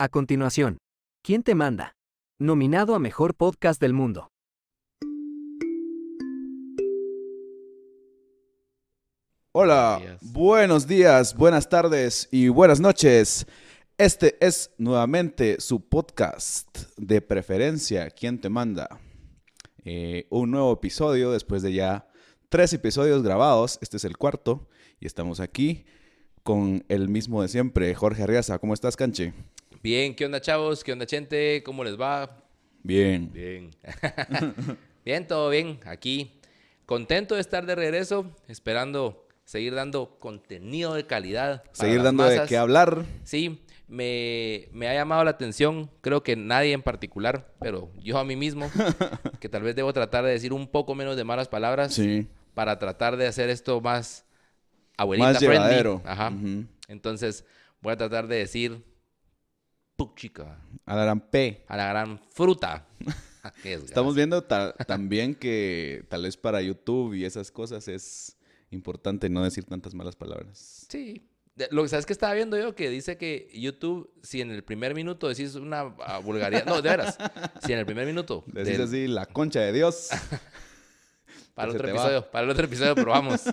A continuación, ¿Quién te manda? Nominado a Mejor Podcast del Mundo. Hola, días. buenos días, buenas tardes y buenas noches. Este es nuevamente su podcast de preferencia, ¿Quién te manda? Eh, un nuevo episodio después de ya tres episodios grabados. Este es el cuarto y estamos aquí con el mismo de siempre, Jorge Arriaza. ¿Cómo estás, Canche? Bien, ¿qué onda, chavos? ¿Qué onda, gente? ¿Cómo les va? Bien. Bien. bien, todo bien. Aquí. Contento de estar de regreso, esperando seguir dando contenido de calidad. Seguir dando de qué hablar. Sí, me, me ha llamado la atención, creo que nadie en particular, pero yo a mí mismo, que tal vez debo tratar de decir un poco menos de malas palabras Sí. para tratar de hacer esto más abuelita Más friendly. llevadero. Ajá. Entonces, voy a tratar de decir puchica A la gran P. a la gran fruta. Ah. Estamos viendo ta- también que tal vez para YouTube y esas cosas es importante no decir tantas malas palabras. Sí. Lo que sabes que estaba viendo yo que dice que YouTube, si en el primer minuto decís una ah, vulgaridad, no, de veras, si en el primer minuto, Decís del- así, la concha de Dios. para el otro va. episodio, para el otro episodio probamos.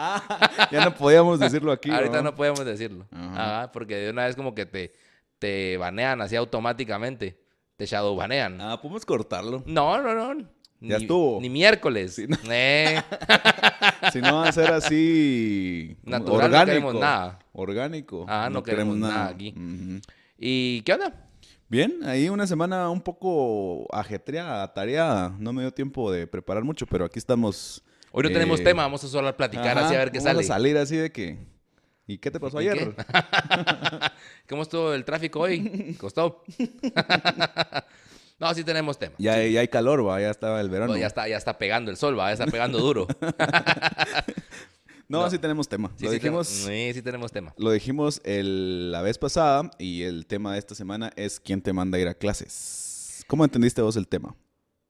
ya no podíamos decirlo aquí. Ahorita ¿no? no podemos decirlo. Ajá. Ajá, porque de una vez como que te, te banean así automáticamente, te shadow banean. Ah, podemos cortarlo. No, no, no. Ya Ni- estuvo. Ni miércoles. Sí, no. Eh, Si no va a ser así. Natural, no queremos nada. Orgánico. Ah, no queremos nada aquí. ¿Y qué onda? Bien, ahí una semana un poco ajetreada, atareada. No me dio tiempo de preparar mucho, pero aquí estamos. Hoy no eh, tenemos tema, vamos a solo platicar ajá, así a ver qué vamos sale. a salir así de que. ¿Y qué te pasó ¿Y ayer? ¿Cómo estuvo el tráfico hoy? ¿Costó? no, sí tenemos tema. Ya, ya hay calor, va, ya estaba el verano. Ya, está, ya está pegando el sol, va, ya está pegando duro. No, No. sí tenemos tema. Sí, lo, sí, dijimos, sí, sí tenemos tema. lo dijimos el- la vez pasada y el tema de esta semana es ¿Quién te manda a ir a clases? ¿Cómo entendiste vos el tema?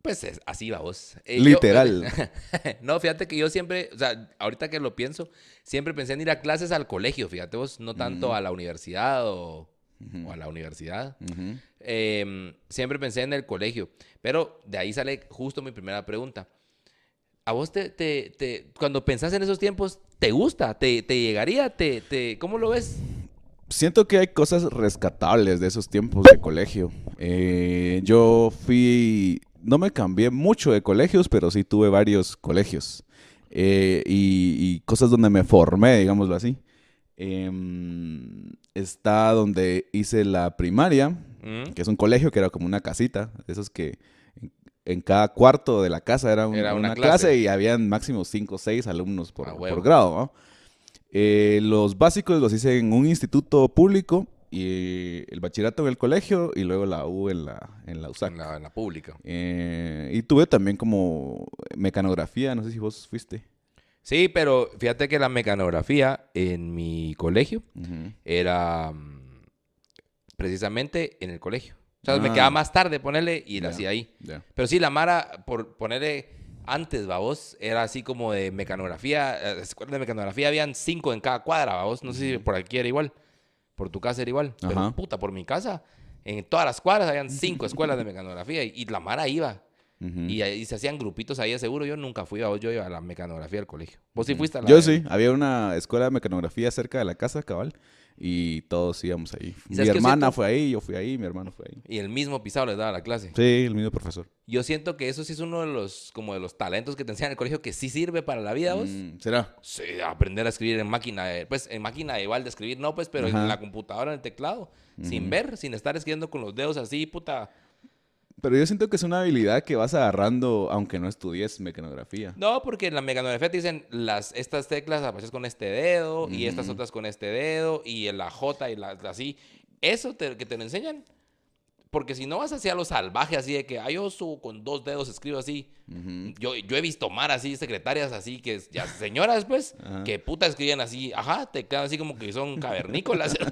Pues es- así va vos. Eh, yo- Literal. no, fíjate que yo siempre, o sea, ahorita que lo pienso, siempre pensé en ir a clases al colegio, fíjate vos, no tanto a la universidad o, o a la universidad. Eh, siempre pensé en el colegio, pero de ahí sale justo mi primera pregunta. ¿A vos te, te, te- cuando pensás en esos tiempos, te gusta? ¿Te, te llegaría? ¿Te, te, ¿Cómo lo ves? Siento que hay cosas rescatables de esos tiempos de colegio. Eh, yo fui, no me cambié mucho de colegios, pero sí tuve varios colegios. Eh, y, y cosas donde me formé, digámoslo así. Em, está donde hice la primaria, ¿Mm? que es un colegio que era como una casita, esos que en, cada cuarto de la casa era, un- Era una una, clase. clase. y habían máximo 5 o 6 alumnos por, A por huevo. grado. ¿no? Eh, los básicos los hice en un instituto público y el bachillerato en el colegio y luego la U en la, en la USAC. En la, en la pública. Eh, y tuve también como mecanografía, no sé si vos fuiste. Sí, pero fíjate que la mecanografía en mi colegio era mm, precisamente en el colegio. O sea, me Ah. quedaba más tarde ponerle y la Ya. hacía ahí. Pero sí, la Mara, por ponerle antes, babos, era así como de mecanografía. eh, de mecanografía habían cinco en cada cuadra, babos. No sé si por aquí era igual. Por tu casa era igual. Pero Ajá. puta, por mi casa, en todas las cuadras habían cinco escuelas de mecanografía y, y la Mara iba. Y, ahí se hacían grupitos ahí de seguro. Yo nunca fui, babos, yo iba a la mecanografía del colegio. ¿Vos sí fuiste a la Yo sí, había una escuela de mecanografía cerca de la casa, cabal, y todos íbamos ahí. Mi ¿Sabes qué hermana siento? fue ahí, yo fui ahí, mi hermano fue ahí. Y el mismo pisado les daba la clase. Sí, el mismo profesor. Yo siento que eso sí es uno de los, como de los talentos que te enseñan en el colegio que sí sirve para la vida, vos. Mm, ¿Será? Sí, aprender a escribir en máquina, de- pues en máquina igual de escribir, no, pues, pero Ajá. en la computadora, en el teclado, sin ver, sin estar escribiendo con los dedos así, puta. Pero yo siento que es una habilidad que vas agarrando aunque no estudies mecanografía. No, porque en la mecanografía te dicen las, estas teclas apareces con este dedo y estas otras con este dedo y en la J y la, así. Eso te- que te lo enseñan. Porque si no vas hacia lo salvaje, así de que, ay, yo subo con dos dedos, escribo así. Yo, yo he visto mar así, secretarias así, que ya señoras, pues, que puta escribían así, ajá, te quedan así como que son cavernícolas.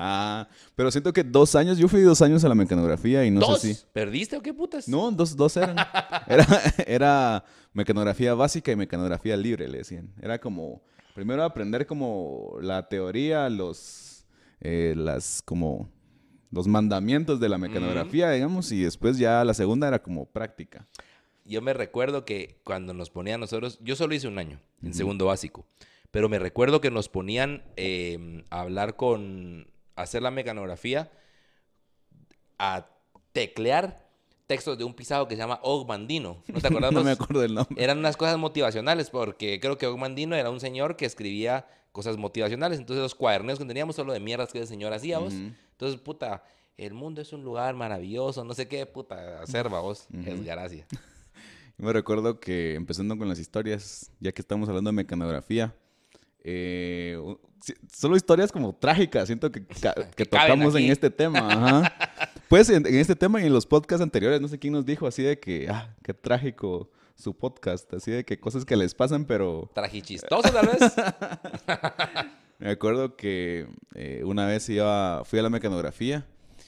Ah, pero siento que dos años, yo fui dos años a la mecanografía y no ¿Dos? sé si... ¿Perdiste o qué putas? No, dos, dos eran. Era, era mecanografía básica y mecanografía libre, le decían. Era como, primero aprender como la teoría, los, eh, las como los mandamientos de la mecanografía, digamos, y después ya la segunda era como práctica. Yo me recuerdo que cuando nos ponían nosotros, yo solo hice un año en segundo básico, pero me recuerdo que nos ponían eh, a hablar con, a hacer la mecanografía, a teclear textos de un pisado que se llama Og Mandino. ¿No te acuerdas? no me acuerdo del nombre. Eran unas cosas motivacionales, porque creo que Og Mandino era un señor que escribía cosas motivacionales. Entonces los cuadernos que teníamos solo de mierdas que ese señor hacía, vos. Entonces, puta, el mundo es un lugar maravilloso, no sé qué, puta, hacer, vos. Es gracia. Me recuerdo que empezando con las historias, ya que estamos hablando de mecanografía, eh, solo historias como trágicas, siento que, que tocamos en este tema. Ajá. Pues en, en este tema y en los podcasts anteriores, no sé quién nos dijo así de que, ah, qué trágico su podcast, así de que cosas que les pasan, pero Trajichistoso, tal vez. Me acuerdo que eh, una vez iba, fui a la mecanografía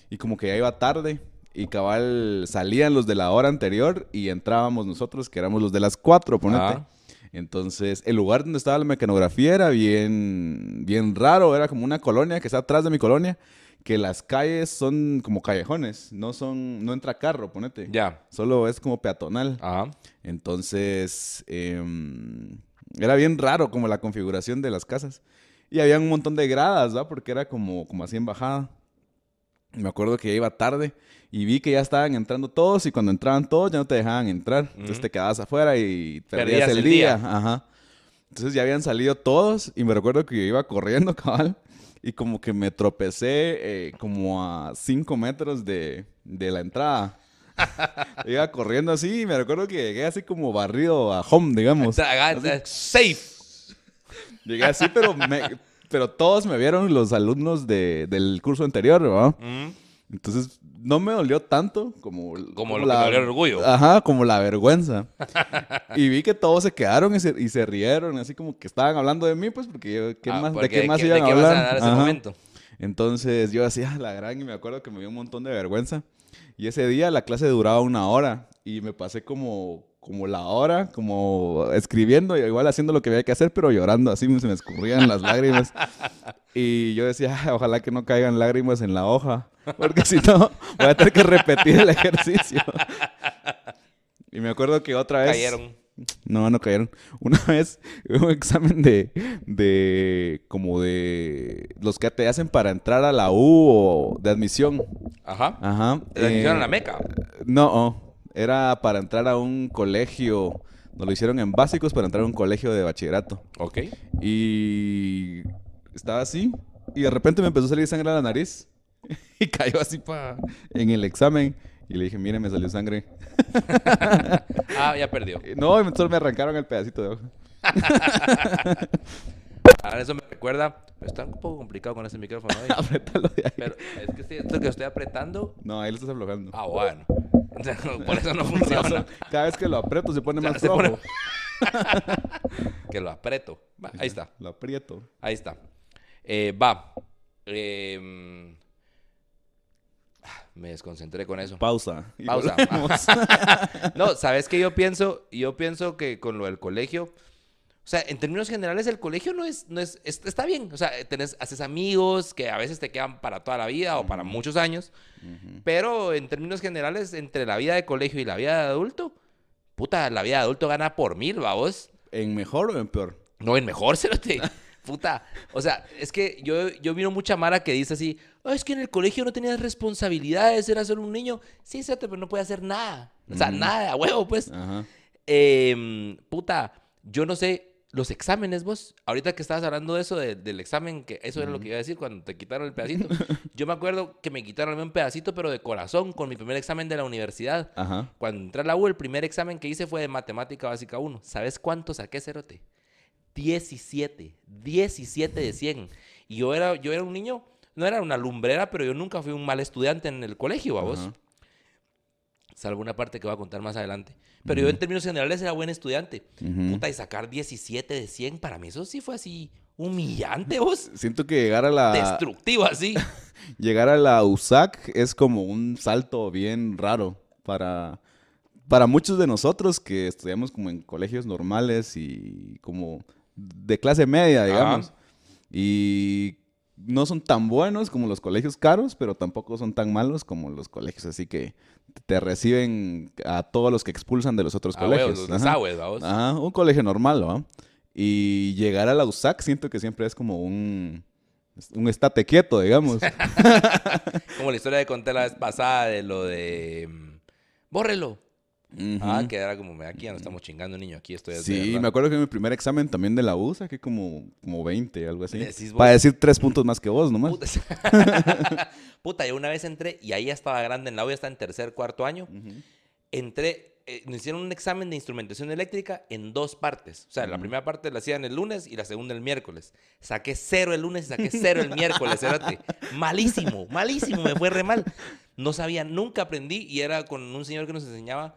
y como que ya iba tarde y cabal salían los de la hora anterior y entrábamos nosotros, que éramos los de las cuatro, ponete. Ah. Entonces, el lugar donde estaba la mecanografía era bien, bien raro, era como una colonia que está atrás de mi colonia, que las calles son como callejones, no son, no entra carro, ponete. ya. Solo es como peatonal. Ajá. Entonces, em, era bien raro como la configuración de las casas. Y había un montón de gradas, ¿va? Porque era como, como así en bajada. Me acuerdo que ya iba tarde y vi que ya estaban entrando todos y cuando entraban todos ya no te dejaban entrar. Entonces te quedabas afuera y perdías, Perdías el, el día. día. Ajá. Entonces ya habían salido todos y me recuerdo que yo iba corriendo, cabal, y como que me tropecé eh, como a 5 metros de, de la entrada. iba corriendo así y me recuerdo que llegué así como barrido a home, digamos. Traga- Safe. Llegué así, pero, me- pero todos me vieron los alumnos de- del curso anterior, ¿verdad? Mm. Entonces, no me dolió tanto como... Como lo que me dolió el orgullo. Ajá, como la vergüenza. y vi que todos se quedaron y se, y se rieron, así como que estaban hablando de mí, pues, porque yo, ¿qué Ah, más, ¿de porque qué más ¿de iban qué a vas hablar? dar ese Ajá. momento? Entonces, yo hacía la gran y me acuerdo que me dio un montón de vergüenza. Y ese día la clase duraba una hora y me pasé como, como la hora, como escribiendo igual haciendo lo que había que hacer, pero llorando, así se me escurrían las lágrimas. Y yo decía, "Ay, ojalá que no caigan lágrimas en la hoja, porque si no, voy a tener que repetir el ejercicio. Y me acuerdo que otra vez... Cayeron. No, no cayeron. Una vez un examen de, de, como de los que te hacen para entrar a la U o de admisión. Ajá. Ajá. La admisión eh, a la meca. No, oh, era para entrar a un colegio. Nos lo hicieron en básicos para entrar a un colegio de bachillerato. Ok. Y estaba así. Y de repente me empezó a salir sangre a la nariz. Y cayó así pa, en el examen. Y le dije, mire, me salió sangre. Ah, ya perdió. Y No, solo me arrancaron el pedacito de hoja. Ahora eso me recuerda. Está un poco complicado con este micrófono. Apriétalo de ahí. Pero es que estoy- esto que estoy apretando. No, ahí lo estás aflojando. Ah, bueno. Por eso no funciona. Cada vez que lo aprieto se pone O sea, más se pone- Que lo aprieto. Va, ahí está. Lo aprieto. Ahí está. Eh, va. Eh, ah, me desconcentré con eso. Pausa. Pausa. No, ¿sabes qué yo pienso? Yo pienso que con lo del colegio, sea, en términos generales el colegio no es, no es, es- está bien, o sea, tenés, haces amigos que a veces te quedan para toda la vida o para muchos años, pero en términos generales, entre la vida de colegio y la vida de adulto, puta, la vida de adulto gana por mil, vos. ¿En mejor o en peor? No, en mejor, cerote. Puta. O sea, es que yo, yo miro mucha Mara que dice así, "Ah, es que en el colegio no tenías responsabilidades, eras solo un niño. Sí, cerote, pero no puede hacer nada. O sea, nada, a huevo, pues. Ajá. Em, puta, yo no sé, los exámenes, vos, ahorita que estabas hablando de eso, de- del examen, que eso era lo que iba a decir cuando te quitaron el pedacito. yo me acuerdo que me quitaron un pedacito, pero de corazón, con mi primer examen de la universidad. Ajá. Cuando entré a la U, el primer examen que hice fue de matemática básica 1. ¿Sabes cuánto saqué, Cerote? 17. 17 de 100. Y yo era, yo era un niño, no era una lumbrera, pero yo nunca fui un mal estudiante en el colegio, ¿a vos? Ajá. Salvo una parte que voy a contar más adelante. Pero yo en términos generales era buen estudiante. Puta, y sacar 17 de 100, para mí eso sí fue así humillante, vos. Siento que llegar a la Destructivo así. llegar a la USAC es como un salto bien raro para para muchos de nosotros que estudiamos como en colegios normales y como de clase media, digamos. Y no son tan buenos como los colegios caros, pero tampoco son tan malos como los colegios. Así que te reciben a todos los que expulsan de los otros Ah, colegios. los Ajá. desagües, vamos. Ajá, un colegio normal, ¿no? Y llegar a la USAC siento que siempre es como un, un estate quieto, digamos. Como la historia que conté la vez pasada de lo de... mm, Bórrelo. Ah, que era como, "Mira, aquí ya no estamos chingando, niño. Aquí estoy. Sí, verdad". me acuerdo que en mi primer examen también de la U saqué como, como 20, algo así. Decís. Para decir tres puntos más que vos nomás. Puta, Puta, yo una vez entré y ahí ya estaba grande en la U, ya está en tercer, cuarto año. Ujú. Entré, eh, nos hicieron un examen de instrumentación eléctrica en dos partes. O sea, la primera parte la hacían el lunes y la segunda el miércoles. Saqué cero el lunes y saqué cero el miércoles. cerote. Malísimo, malísimo, me fue re mal. No sabía, nunca aprendí y era con un señor que nos enseñaba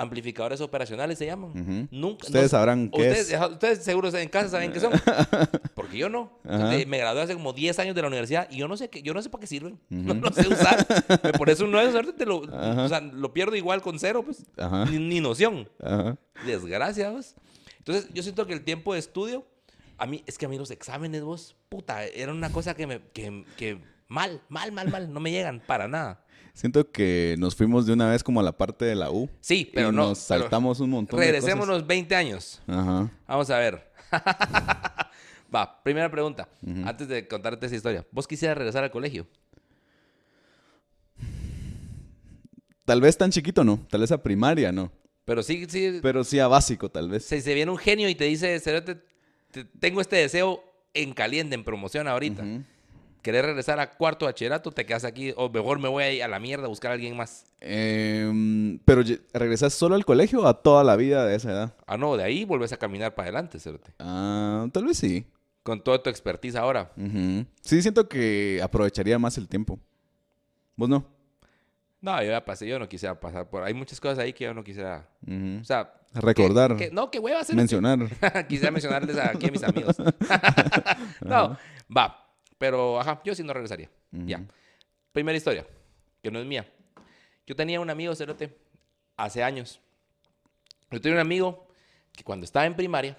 amplificadores operacionales, se llaman. Nunca, Ustedes no- sabrán qué ustedes, es. ustedes seguro en casa saben qué son. Porque yo no. Me gradué hace como 10 años de la universidad y yo no sé qué, yo no sé para qué sirven. No lo sé usar. Me pones un 9, suerte te lo, o sea, lo pierdo igual con cero, pues. Ni, ni noción. Desgracia. Entonces, yo siento que el tiempo de estudio, a mí, es que a mí los exámenes, vos, puta, era una cosa que me, que, que mal, mal, mal, mal, no me llegan para nada. Siento que nos fuimos de una vez como a la parte de la U. Sí, pero y no. nos pero saltamos un montón de Regresémonos 20 años. cosas. Ajá. Vamos a ver. Va, primera pregunta. Antes de contarte esa historia. ¿Vos quisieras regresar al colegio? Tal vez tan chiquito no, tal vez a primaria no. Pero sí, sí. Pero sí a básico, tal vez. Se, se viene un genio y te dice, "Cerote, te- tengo este deseo en caliente, en promoción ahorita. Ujú. ¿Querés regresar a cuarto bachillerato? Te quedas aquí. O mejor me voy a, ir a la mierda a buscar a alguien más. Em, pero ¿regresas solo al colegio o a toda la vida de esa edad? Ah, no, de ahí vuelves a caminar para adelante, cerote. Ah, tal vez sí. Con toda tu expertise ahora. Sí, siento que aprovecharía más el tiempo. ¿Vos no? No, yo ya pasé, yo no quisiera pasar por... Hay muchas cosas ahí que yo no quisiera... O sea... Recordar. que- que- no, qué hueva cerote. Mencionar. Quisiera mencionarles aquí a mis amigos. no, va. Pero, ajá, yo sí no regresaría. Ya. Primera historia, que no es mía. Yo tenía un amigo, Cerote, hace años. Yo tenía un amigo que cuando estaba en primaria,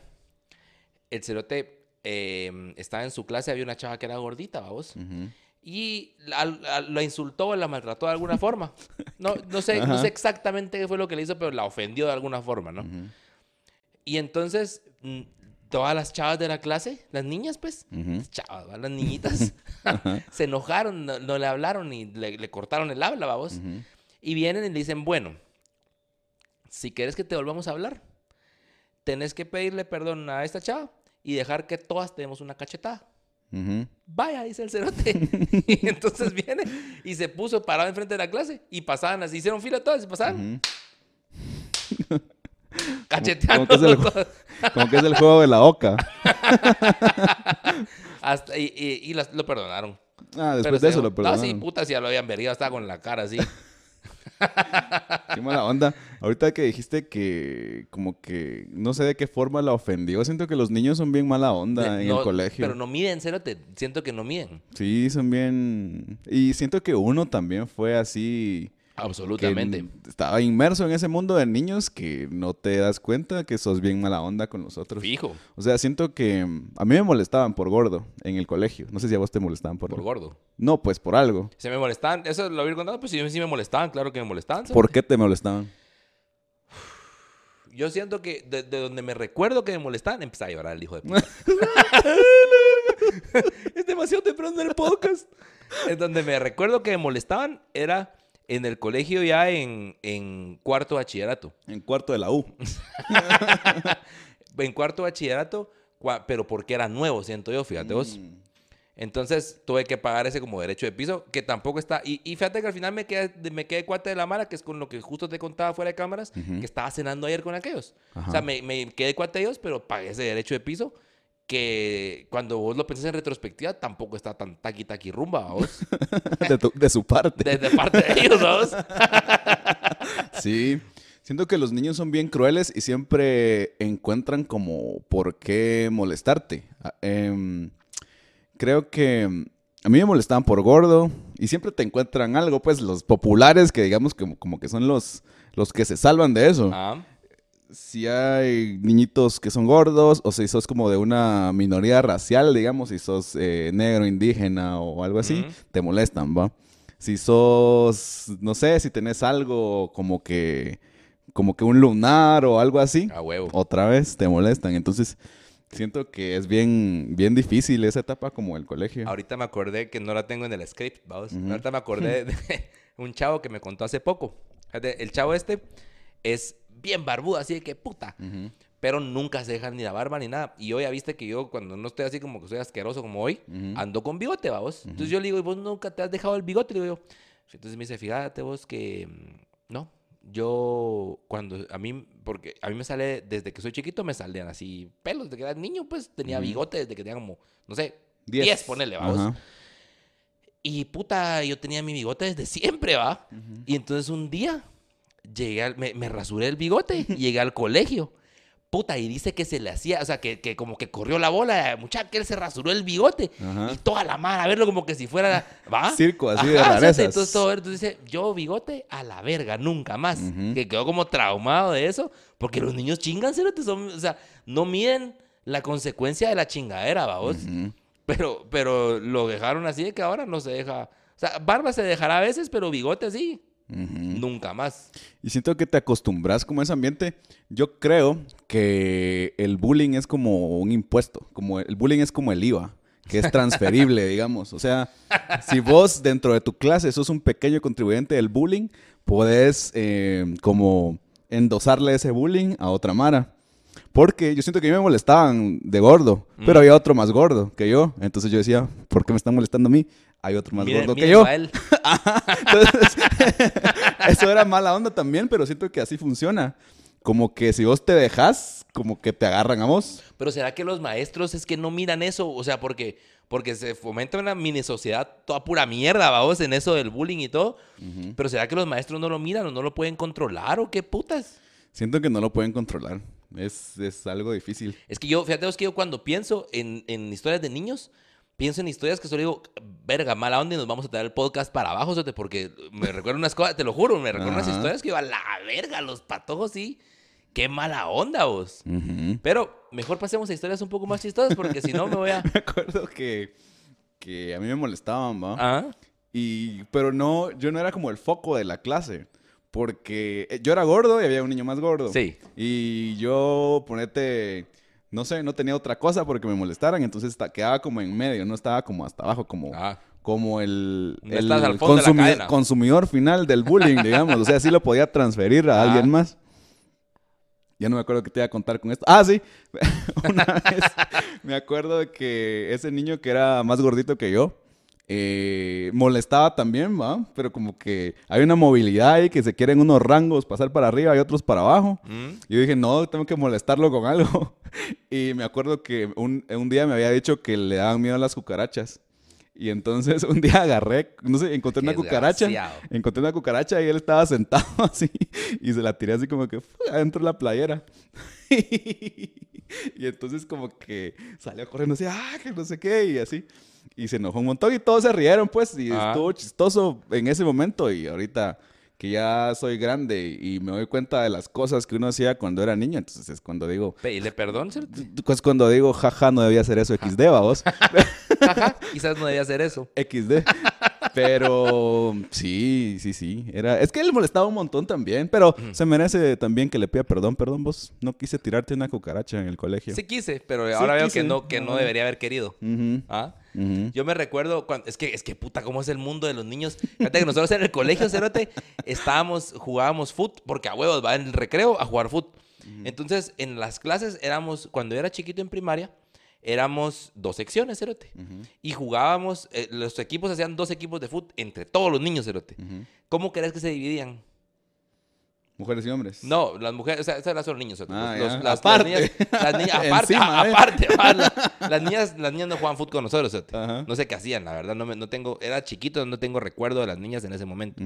el Cerote eh, estaba en su clase, había una chava que era gordita, vamos. Ujú. Y la, la- la insultó la maltrató de alguna forma. No, no, sé, no sé exactamente qué fue lo que le hizo, pero la ofendió de alguna forma, ¿no? Y entonces, mm, todas las chavas de la clase, las niñas, pues, Ujú. las chavas, ¿va? las niñitas, se enojaron, no, no le hablaron y le, le cortaron el habla, vamos. Ujú. Y vienen y le dicen, bueno, si quieres que te volvamos a hablar, tenés que pedirle perdón a esta chava y dejar que todas tenemos una cachetada. Ujú. Vaya, dice el cerote. y entonces viene y se puso parado enfrente de la clase y pasaban así, hicieron fila todas y pasaban. Cacheteando. Como que, es el, como que es el juego de la oca. Hasta- y, y- y las- lo perdonaron. Ah, después Pero de eso se- lo perdonaron. No, sí, puta, si ya lo habían vergado, estaba con la cara así. Qué mala onda. Ahorita que dijiste que como que no sé de qué forma la ofendió, siento que los niños son bien mala onda De- en no, el colegio. Pero no miden, cerote. Siento que no miden. Sí, son bien... Y siento que uno también fue así... Absolutamente. estaba inmerso en ese mundo de niños que no te das cuenta que sos bien mala onda con los otros. Fijo, O sea, siento que mm, a mí me molestaban por gordo en el colegio. No sé si a vos te molestaban por, por gordo. No, pues por algo. Se me molestaban, eso lo había contado, pues sí, sí me molestaban, claro que me molestaban. ¿Por qué te molestaban? Yo siento que de, de donde me recuerdo que me molestaban, empezaba a llorar el hijo de puta. es demasiado temprano en el podcast. En donde me recuerdo que me molestaban era en el colegio ya en, en cuarto bachillerato. En cuarto de la U. En cuarto bachillerato, pero porque era nuevo, siento yo, fíjate vos. Mm. Entonces tuve que pagar ese como derecho de piso, que tampoco está. Y, y fíjate que al final me quedé, me quedé cuate de la mala, que es con lo que justo te contaba fuera de cámaras, que estaba cenando ayer con aquellos. Ajá. O sea, me, me quedé cuate de ellos, pero pagué ese derecho de piso, que cuando vos lo pensás en retrospectiva, tampoco está tan taqui taqui rumba, vos. de, tu- de su parte. Desde parte de ellos, vos. Sí. Siento que los niños son bien crueles y siempre encuentran como por qué molestarte. Ah, em, creo que mm, a mí me molestaban por gordo y siempre te encuentran algo, pues los populares que digamos que como que son los, los que se salvan de eso. Ah, si hay niñitos que son gordos o si sos como de una minoría racial, digamos, si sos eh, negro, indígena o algo así, te molestan, ¿va? Si sos, no sé, si tenés algo como que, como que un lunar o algo así, A huevo. otra vez te molestan. Entonces, siento que es bien, bien difícil esa etapa como el colegio. Ahorita me acordé que no la tengo en el script, vamos. Ahorita me acordé de un chavo que me contó hace poco. El chavo este es bien barbudo, así de que puta. Pero nunca se deja ni la barba ni nada. Y hoy ya viste que yo, cuando no estoy así como que soy asqueroso como hoy, ando con bigote, va vos. Entonces yo le digo, ¿y vos nunca te has dejado el bigote? Le digo yo. Entonces me dice, fíjate vos que mm, no. Yo, cuando a mí, porque a mí me sale, desde que soy chiquito, me salían así pelos. Desde que era niño, pues tenía bigote, desde que tenía como, no sé, Diez. 10, ponele, va vos. Ajá. Y puta, yo tenía mi bigote desde siempre, ¿va? Y entonces un día llegué al- me, me rasuré el bigote y llegué al colegio. Puta, y dice que se le hacía, o sea, que, que como que corrió la bola, muchacha, que él se rasuró el bigote. Ajá. Y toda la mano, a verlo como que si fuera, ¿va? Circo, así de rarezas. Entonces todo, entonces dice, yo bigote a la verga, nunca más. Que quedó como traumado de eso, porque los niños chingan, son, o sea, no miden la consecuencia de la chingadera. Ujú. Pero, pero lo dejaron así de que ahora no se deja. O sea, barba se dejará a veces, pero bigote sí. Nunca más. Y siento que te acostumbras como a ese ambiente. Yo creo que el bullying es como un impuesto, como el bullying es como el IVA, que es transferible, digamos. O sea, si vos dentro de tu clase sos un pequeño contribuyente del bullying, podés eh, como endosarle ese bullying a otra Mara. Porque yo siento que a mí me molestaban de gordo, pero había otro más gordo que yo. Entonces yo decía, ¿por qué me están molestando a mí? Hay otro más gordo que yo. Entonces, eso era mala onda también, pero siento que así funciona. Como que si vos te dejas, como que te agarran a vos. Pero ¿será que los maestros es que no miran eso? O sea, porque, porque se fomenta una mini sociedad toda pura mierda, vamos, en eso del bullying y todo. Pero ¿será que los maestros no lo miran o no lo pueden controlar o qué putas? Siento que no lo pueden controlar. Es, es algo difícil. Es que yo, fíjate vos que yo cuando pienso en, en historias de niños, pienso en historias que solo digo, verga, mala onda y nos vamos a traer el podcast para abajo, sote, porque me recuerdo unas cosas, te lo juro, me recuerdo unas historias que iba a la verga, los patojos sí. Qué mala onda vos. Pero mejor pasemos a historias un poco más chistosas porque si no me voy a... Me acuerdo que, que a mí me molestaban, ¿va? Ah, Y, pero no, yo no era como el foco de la clase. Porque eh, yo era gordo y había un niño más gordo. Sí. Y yo, ponete, no sé, no tenía otra cosa porque me molestaran. Entonces quedaba como en medio, no estaba como hasta abajo, como, ah. como el, No el al consumi- consumidor final del bullying, digamos. O sea, sí lo podía transferir a Ah. alguien más. Ya no me acuerdo qué te iba a contar con esto. Ah, sí. Una vez me acuerdo de que ese niño que era más gordito que yo, eh, molestaba también, ¿va? Pero como que hay una movilidad ahí que se quieren unos rangos pasar para arriba y otros para abajo. Mm. Y yo dije, no, tengo que molestarlo con algo. Y me acuerdo que un, un día me había dicho que le daban miedo a las cucarachas. Y entonces un día agarré, no sé, encontré una cucaracha. Encontré una cucaracha y él estaba sentado así. Y se la tiré así como que adentro de la playera. y entonces como que salió corriendo así, ah, que no sé qué, y así. Y se enojó un montón y todos se rieron, pues. Y Ah. estuvo chistoso en ese momento. Y ahorita que ya soy grande y me doy cuenta de las cosas que uno hacía cuando era niño, entonces es cuando digo, Pedirle perdón, ¿cierto? pues cuando digo, jaja, no debía hacer eso, XD. Jaja, quizás no debía hacer eso. XD. Pero sí, sí, sí. Era... Es que él molestaba un montón también, pero se merece también que le pida perdón. Perdón, vos no quise tirarte una cucaracha en el colegio. Sí quise, pero ahora veo quise. que no, que no debería haber querido. Ujú, ¿Ah? Yo me recuerdo cuando, es que, es que puta, cómo es el mundo de los niños. Fíjate que nosotros en el colegio, Cerote, estábamos, jugábamos foot, porque a huevos va en el recreo a jugar foot. Entonces, en las clases éramos, cuando yo era chiquito en primaria, éramos dos secciones, Cerote. Y jugábamos, eh, los equipos hacían dos equipos de foot entre todos los niños, Cerote. ¿Cómo crees que se dividían? Mujeres y hombres. No, las mujeres, o sea, esas solo niños. Ah, Los- las, las Aparte. niñas, las niñas, aparte, Encima, a- ¿eh? aparte, la- las, niñas, las niñas no jugaban fútbol con nosotros. cerote. Ajá. No sé qué hacían, la verdad. No, me- no tengo, era chiquito, no tengo recuerdo de las niñas en ese momento.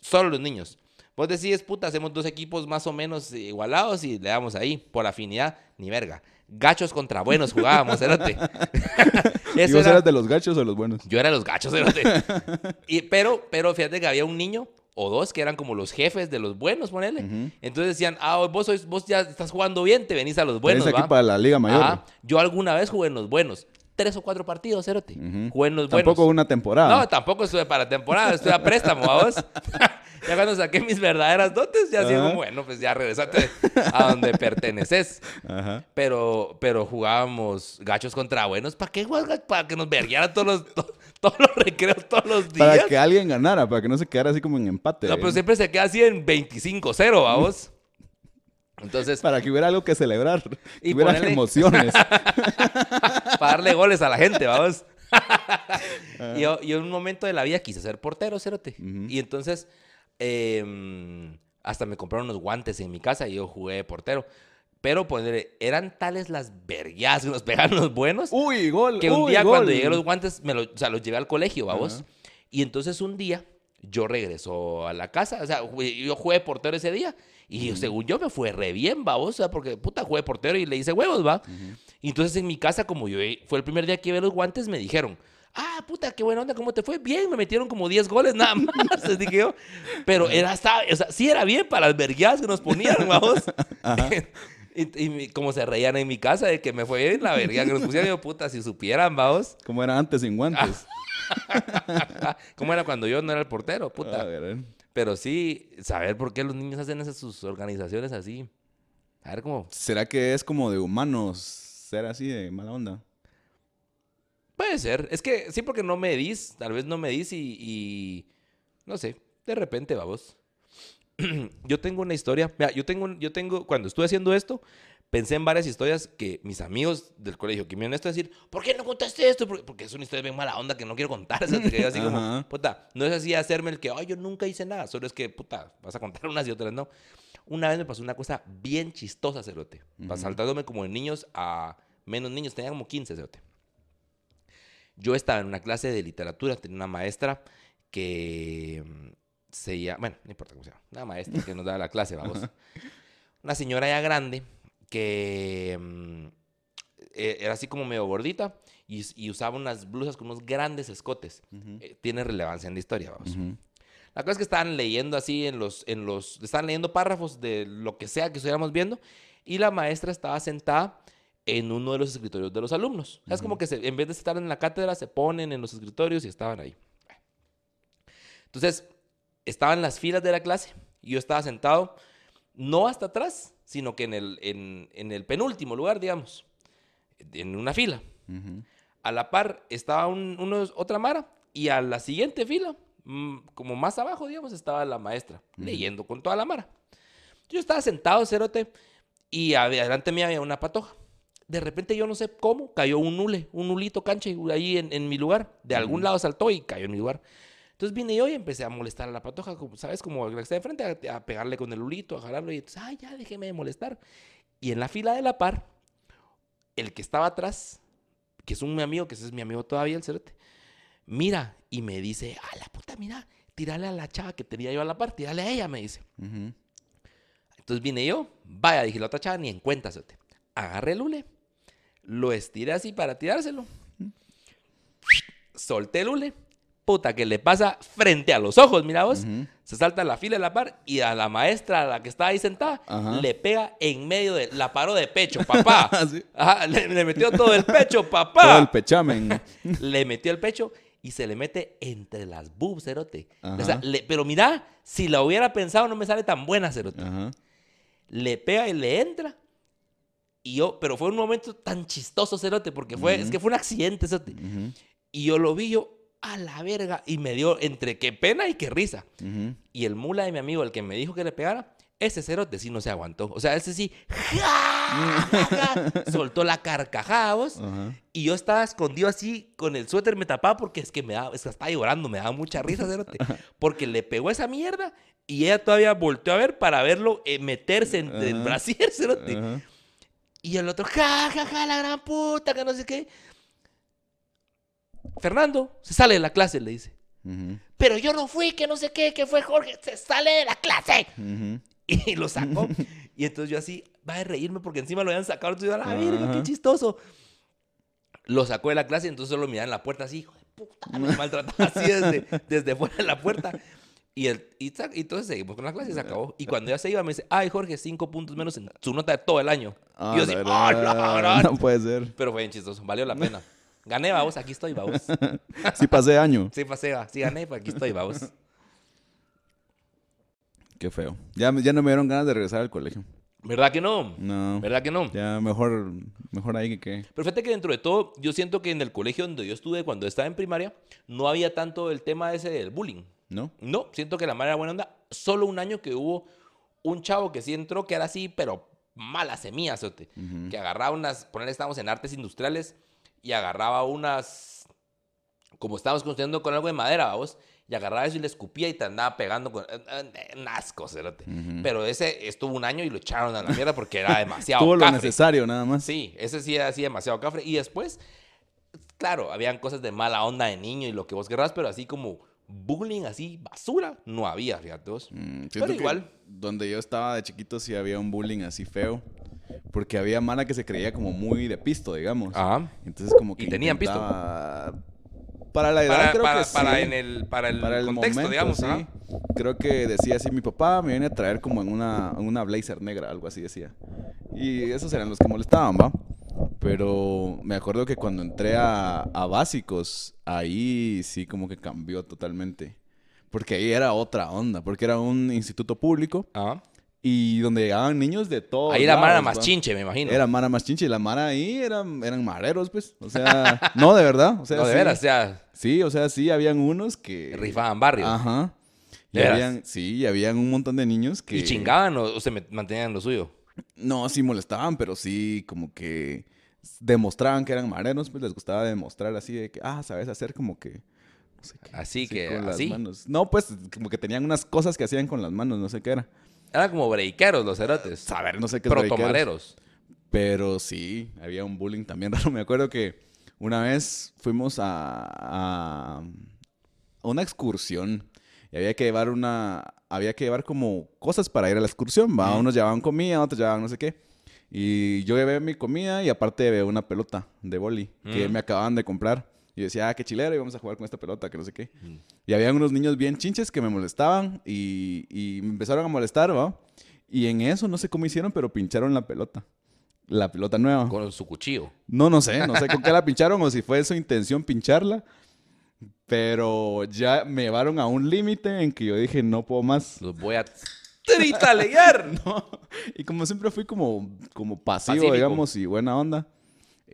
Solo los niños. Vos decís, puta, hacemos dos equipos más o menos igualados y le damos ahí. Por afinidad, ni verga. Gachos contra buenos jugábamos, cerote. ¿Y vos era- eras de los gachos o los buenos? yo era los gachos, cerote. y, pero, pero fíjate que había un niño o dos que eran como los jefes de los buenos, ponele. Entonces decían, ah, vos, sois, vos ya estás jugando bien, te venís a los buenos, Venís aquí ¿va? para la Liga Mayor. Ajá. Yo alguna vez jugué en los buenos. Tres o cuatro partidos, cerote. Ujú. Jugué en los Tampoco buenos. una temporada. No, tampoco estuve para temporada, estuve a préstamo, ¿a vos? ya cuando saqué mis verdaderas dotes, ya así como, bueno, pues ya regresate a donde perteneces. Pero, pero jugábamos gachos contra buenos. ¿Para qué juegas? Para que nos verguearan todos los, todos los recreos, todos los días. Para que alguien ganara, para que no se quedara así como en empate. No, pero siempre se queda así en 25-0, vamos. Entonces, Para que hubiera algo que celebrar. Y que hubiera ponerle- emociones. para darle goles a la gente, vamos. y yo, yo en un momento de la vida quise ser portero. Ujú. Y entonces, em, hasta me compraron unos guantes en mi casa y yo jugué de portero. Pero ponerle, eran tales las verguias que nos pegaban los buenos Uy, gol. que un uy, día gol. cuando llegué los guantes, me lo- o sea, los llevé al colegio, vamos. Ajá. Y entonces un día yo regreso a la casa, o sea, yo jugué portero ese día y yo, según yo me fue re bien, vamos, o sea, porque puta jugué portero y le hice huevos, va. Y entonces en mi casa, como yo fue el primer día que llevé los guantes, me dijeron, ah, puta, qué buena onda, ¿cómo te fue? Bien, me metieron como 10 goles nada más, les dije yo. Pero era, estaba- o sea, sí era bien para las verguias que nos ponían, vamos. Y, y como se reían en mi casa de que me fue bien la verga que nos pusieron, yo, puta, si supieran, vamos. Como era antes sin guantes. ¿Cómo era cuando yo no era el portero? Puta. eh. Pero sí, saber por qué los niños hacen esas sus organizaciones así. A ver cómo. ¿Será que es como de humanos ser así de mala onda? Puede ser. Es que sí, porque no me dis. Tal vez no me dis y. y- no sé. De repente, vamos. yo tengo una historia. Mira, yo tengo, yo tengo. Cuando estuve haciendo esto, pensé en varias historias que mis amigos del colegio que me han a decir, ¿por qué no contaste esto? Porque, porque es una historia bien mala onda que no quiero contar. O sea, te quedas así como, puta, no es así hacerme el que, ay, yo nunca hice nada. Solo es que, puta, vas a contar unas y otras no. Una vez me pasó una cosa bien chistosa, Cerote. Ujú. Saltándome como de niños a menos niños. Tenía como 15, Cerote. Yo estaba en una clase de literatura, tenía una maestra que se llama, bueno, no importa cómo se llama, una maestra que nos daba la clase, vamos. Una señora ya grande que mm, eh, era así como medio gordita y, us- y usaba unas blusas con unos grandes escotes. Eh, tiene relevancia en la historia, vamos. La cosa es que estaban leyendo así en los, en los, estaban leyendo párrafos de lo que sea que estuviéramos viendo y la maestra estaba sentada en uno de los escritorios de los alumnos. Es como que se- en vez de estar en la cátedra se ponen en los escritorios y estaban ahí. Entonces, estaban las filas de la clase y yo estaba sentado no hasta atrás, sino que en el, en, en el penúltimo lugar, digamos, en una fila. A la par estaba un, otra Mara y a la siguiente fila, mm, como más abajo, digamos, estaba la maestra leyendo con toda la Mara. Yo estaba sentado, cerote, y ade- adelante mí había una patoja. De repente, yo no sé cómo, cayó un hule, un nulito canche ahí en, en mi lugar. De algún lado saltó y cayó en mi lugar. Entonces vine yo y empecé a molestar a la patoja, ¿sabes? Como la que está de frente, a, a pegarle con el hulito, a jalarlo. Y entonces, ay, ya, déjeme de molestar. Y en la fila de la par, el que estaba atrás, que es un amigo, que ese es mi amigo todavía, el cerote, mira y me dice, a la puta, mira, tírale a la chava que tenía yo a la par, tírale a ella, me dice. Entonces vine yo, vaya, dije la otra chava, ni en cuenta, cerote. Agarré el hule, lo estiré así para tirárselo, solté el hule, puta, que le pasa frente a los ojos, mira vos. Se salta la fila de la par y a la maestra, a la que estaba ahí sentada, le pega en medio de... La paró de pecho, papá. Ajá, le, le metió todo el pecho, papá. Todo el pechamen. le metió el pecho y se le mete entre las boobs, cerote. O sea, Ajá. le- pero mira, si la hubiera pensado no me sale tan buena, cerote. Ajá. Le pega y le entra. Y yo, pero fue un momento tan chistoso, cerote, porque fue, es que fue un accidente, cerote. Y yo lo vi yo a la verga y me dio entre qué pena y qué risa. Y el mula de mi amigo, el que me dijo que le pegara, ese cerote sí no se aguantó. O sea, ese sí, ¡ja! ¡ja! ¡ja! soltó la carcajada, vos. Y yo estaba escondido así, con el suéter me tapaba porque es que me daba, es que estaba llorando, me daba mucha risa, cerote. Porque le pegó esa mierda y ella todavía volteó a ver para verlo eh, meterse entre el Ajá. brasier, cerote. Y el otro, ja, ja, ja, la gran puta, que no sé qué. Fernando se sale de la clase, le dice. Pero yo no fui, que no sé qué, que fue Jorge, se sale de la clase. Y lo sacó. y entonces yo así, va a reírme porque encima lo habían sacado. Entonces yo, la verga, qué chistoso. Lo sacó de la clase y entonces solo miraba en la puerta así, hijo de puta. Me maltrataba así desde, desde fuera de la puerta. Y, el, y, y entonces seguimos con la clase y se acabó. Y cuando ya se iba, me dice, ay, Jorge, cinco puntos menos en su nota de todo el año. Ah, y yo así, la ¡oh, verdad, la gran! No puede ser. Pero fue bien chistoso, valió la pena. Gané, vamos, aquí estoy, vamos. Sí pasé año. Sí, pasé. Sí, gané, pues aquí estoy, vamos. Qué feo. Ya, ya no me dieron ganas de regresar al colegio. ¿Verdad que no? No. ¿Verdad que no? Ya mejor, mejor ahí que qué. Pero fíjate que dentro de todo, yo siento que en el colegio donde yo estuve cuando estaba en primaria, no había tanto el tema ese del bullying. ¿No? No, siento que la madre era buena onda. Solo un año que hubo un chavo que sí entró, que era así, pero mala semilla, cerote. Que agarraba unas, ponerle, estábamos en artes industriales, y agarraba unas, como estábamos construyendo con algo de madera, vamos, y agarraba eso y le escupía y te andaba pegando con eh, eh, un asco, cerote. Pero ese estuvo un año y lo echaron a la mierda porque era demasiado Tuvo lo necesario nada más. Sí, ese sí era así demasiado cafre. Y después, claro, habían cosas de mala onda de niño y lo que vos querrás, pero así como bullying, así basura, no había, fíjate vos. Mm, Pero igual. Donde yo estaba de chiquito sí había un bullying así feo. Porque había mana que se creía como muy de pisto, digamos. Ajá. Entonces como que ¿Y tenían pisto? intentaba- Para la edad Para, creo para, que sí. para en el, para el Para el contexto, momento, digamos. sí. ajá. Creo que decía así, mi papá me viene a traer como en una, en una blazer negra, algo así decía. Y esos eran los que molestaban, ¿va? Pero me acuerdo que cuando entré a, a básicos, ahí sí como que cambió totalmente. Porque ahí era otra onda, porque era un instituto público Ajá. Y donde llegaban niños de todo. Ahí la mara más chinche, me imagino. Era Mara más chinche y la Mara ahí eran, eran mareros, pues. O sea, no, de verdad. O sea, no, de sí. veras, o sea, Sí, o sea, sí, habían unos que... rifaban barrios. Ajá. Y ¿De veras? habían, sí, y habían un montón de niños que... ¿Y chingaban o, o se mantenían en lo suyo? No, sí molestaban, pero sí como que demostraban que eran mareros, pues les gustaba demostrar así de que, ah, sabes hacer como que... No sé qué, Así que, las así. manos. No, pues como que tenían unas cosas que hacían con las manos, no sé qué era. Eran como breikeros los cerotes. A ver, no sé qué es. Protomareros. Pero sí, había un bullying también raro. Me acuerdo que una vez fuimos a, a una excursión y había que llevar una, había que llevar como cosas para ir a la excursión, ¿va? Unos llevaban comida, otros llevaban no sé qué. Y yo llevé mi comida y aparte llevé una pelota de boli que Mm. me acababan de comprar. Y decía, ah, qué chilero, y vamos a jugar con esta pelota, que no sé qué. Y había unos niños bien chinches que me molestaban y, y me empezaron a molestar, ¿va? Y en eso, no sé cómo hicieron, pero pincharon la pelota. La pelota nueva. Con su cuchillo. No, no sé, no sé con qué la pincharon o si fue su intención pincharla. Pero ya me llevaron a un límite en que yo dije, no puedo más. Los voy a tritalear. No. Y como siempre fui como, como pasivo, Pacífico. digamos, y buena onda,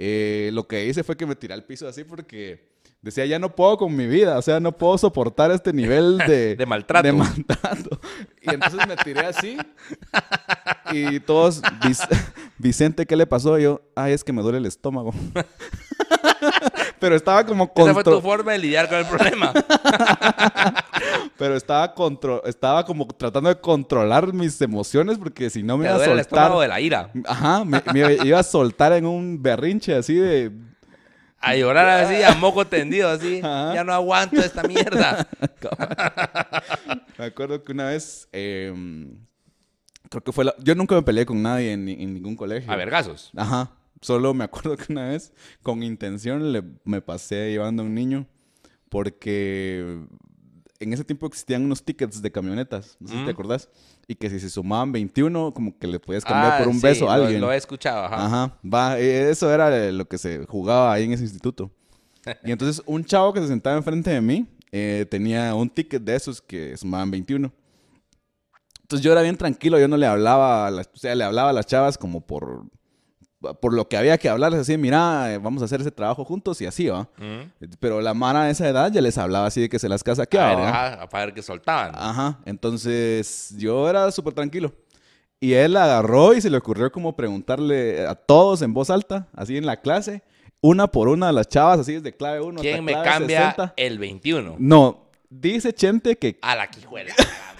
eh, lo que hice fue que me tiré al piso así porque decía, ya no puedo con mi vida, o sea, no puedo soportar este nivel de, De maltrato. de maltrato. Y entonces me tiré así y todos, "Vic- Vicente, ¿qué le pasó? Y yo, ay, es que me duele el estómago. Pero estaba como Esa fue tu forma de lidiar con el problema. pero estaba contro- estaba como tratando de controlar mis emociones porque si no me Te iba a el soltar. estómago de la ira. Ajá, me, me iba a soltar en un berrinche así de. A llorar así, a moco tendido, así. Ajá. Ya no aguanto esta mierda. Me acuerdo que una vez. eh, creo que fue la. Yo nunca me peleé con nadie en, en ningún colegio. A vergazos. Ajá. Solo me acuerdo que una vez, con intención, le, me pasé llevando a un niño porque en ese tiempo existían unos tickets de camionetas, no sé si Mm. te acordás, y que si se sumaban 21, como que le podías cambiar Ah, por un sí, beso a alguien. Lo, he escuchado, ajá. Ajá, va, eh, eso era lo que se jugaba ahí en ese instituto. Y entonces un chavo que se sentaba enfrente de mí eh, tenía un ticket de esos que sumaban 21. Entonces yo era bien tranquilo, yo no le hablaba, a las, o sea, le hablaba a las chavas como por, por lo que había que hablarles, así, mira, eh, vamos a hacer ese trabajo juntos y así, ¿va? Mm. Pero la mara de esa edad ya les hablaba así de que se las A casaqueaba, ver, ¿va? ajá, para ver que soltaban. Ajá, entonces yo era súper tranquilo. Y él agarró y se le ocurrió como preguntarle a todos en voz alta, así en la clase, una por una de las chavas, así desde clave 1 ¿Quién hasta me clave cambia 60. el 21? No, dice Chente que A la quijuela.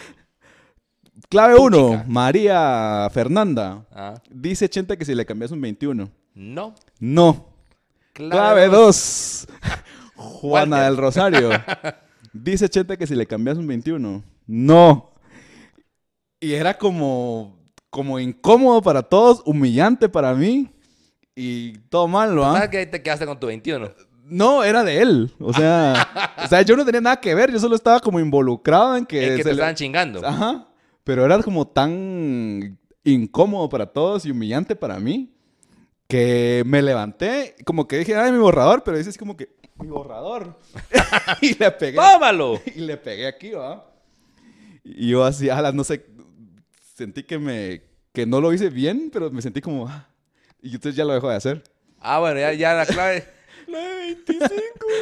clave Tu 1, chica. María Fernanda, Ah, dice Chente que si le cambias un 21. No. No, clave 2, Juana del Rosario, dice Chente que si le cambias un 21. No. Y era como, como incómodo para todos, humillante para mí. Y todo mal, ¿lo ¿Sabes ah? que ahí te quedaste con tu 21? No, era de él. O sea, o sea, yo no tenía nada que ver. Yo solo estaba como involucrado en que... Es que se te le- estaban chingando. Ajá. Pero era como tan incómodo para todos y humillante para mí que me levanté, como que dije, ay, mi borrador, pero dices como que, mi borrador. y le pegué. ¡Tómalo! Y le pegué aquí, ¿va? Y yo así, alas, no sé, sentí que me, que no lo hice bien, pero me sentí como, ah. y entonces ya lo dejo de hacer. Ah, bueno, ya, ya la clave. La 25.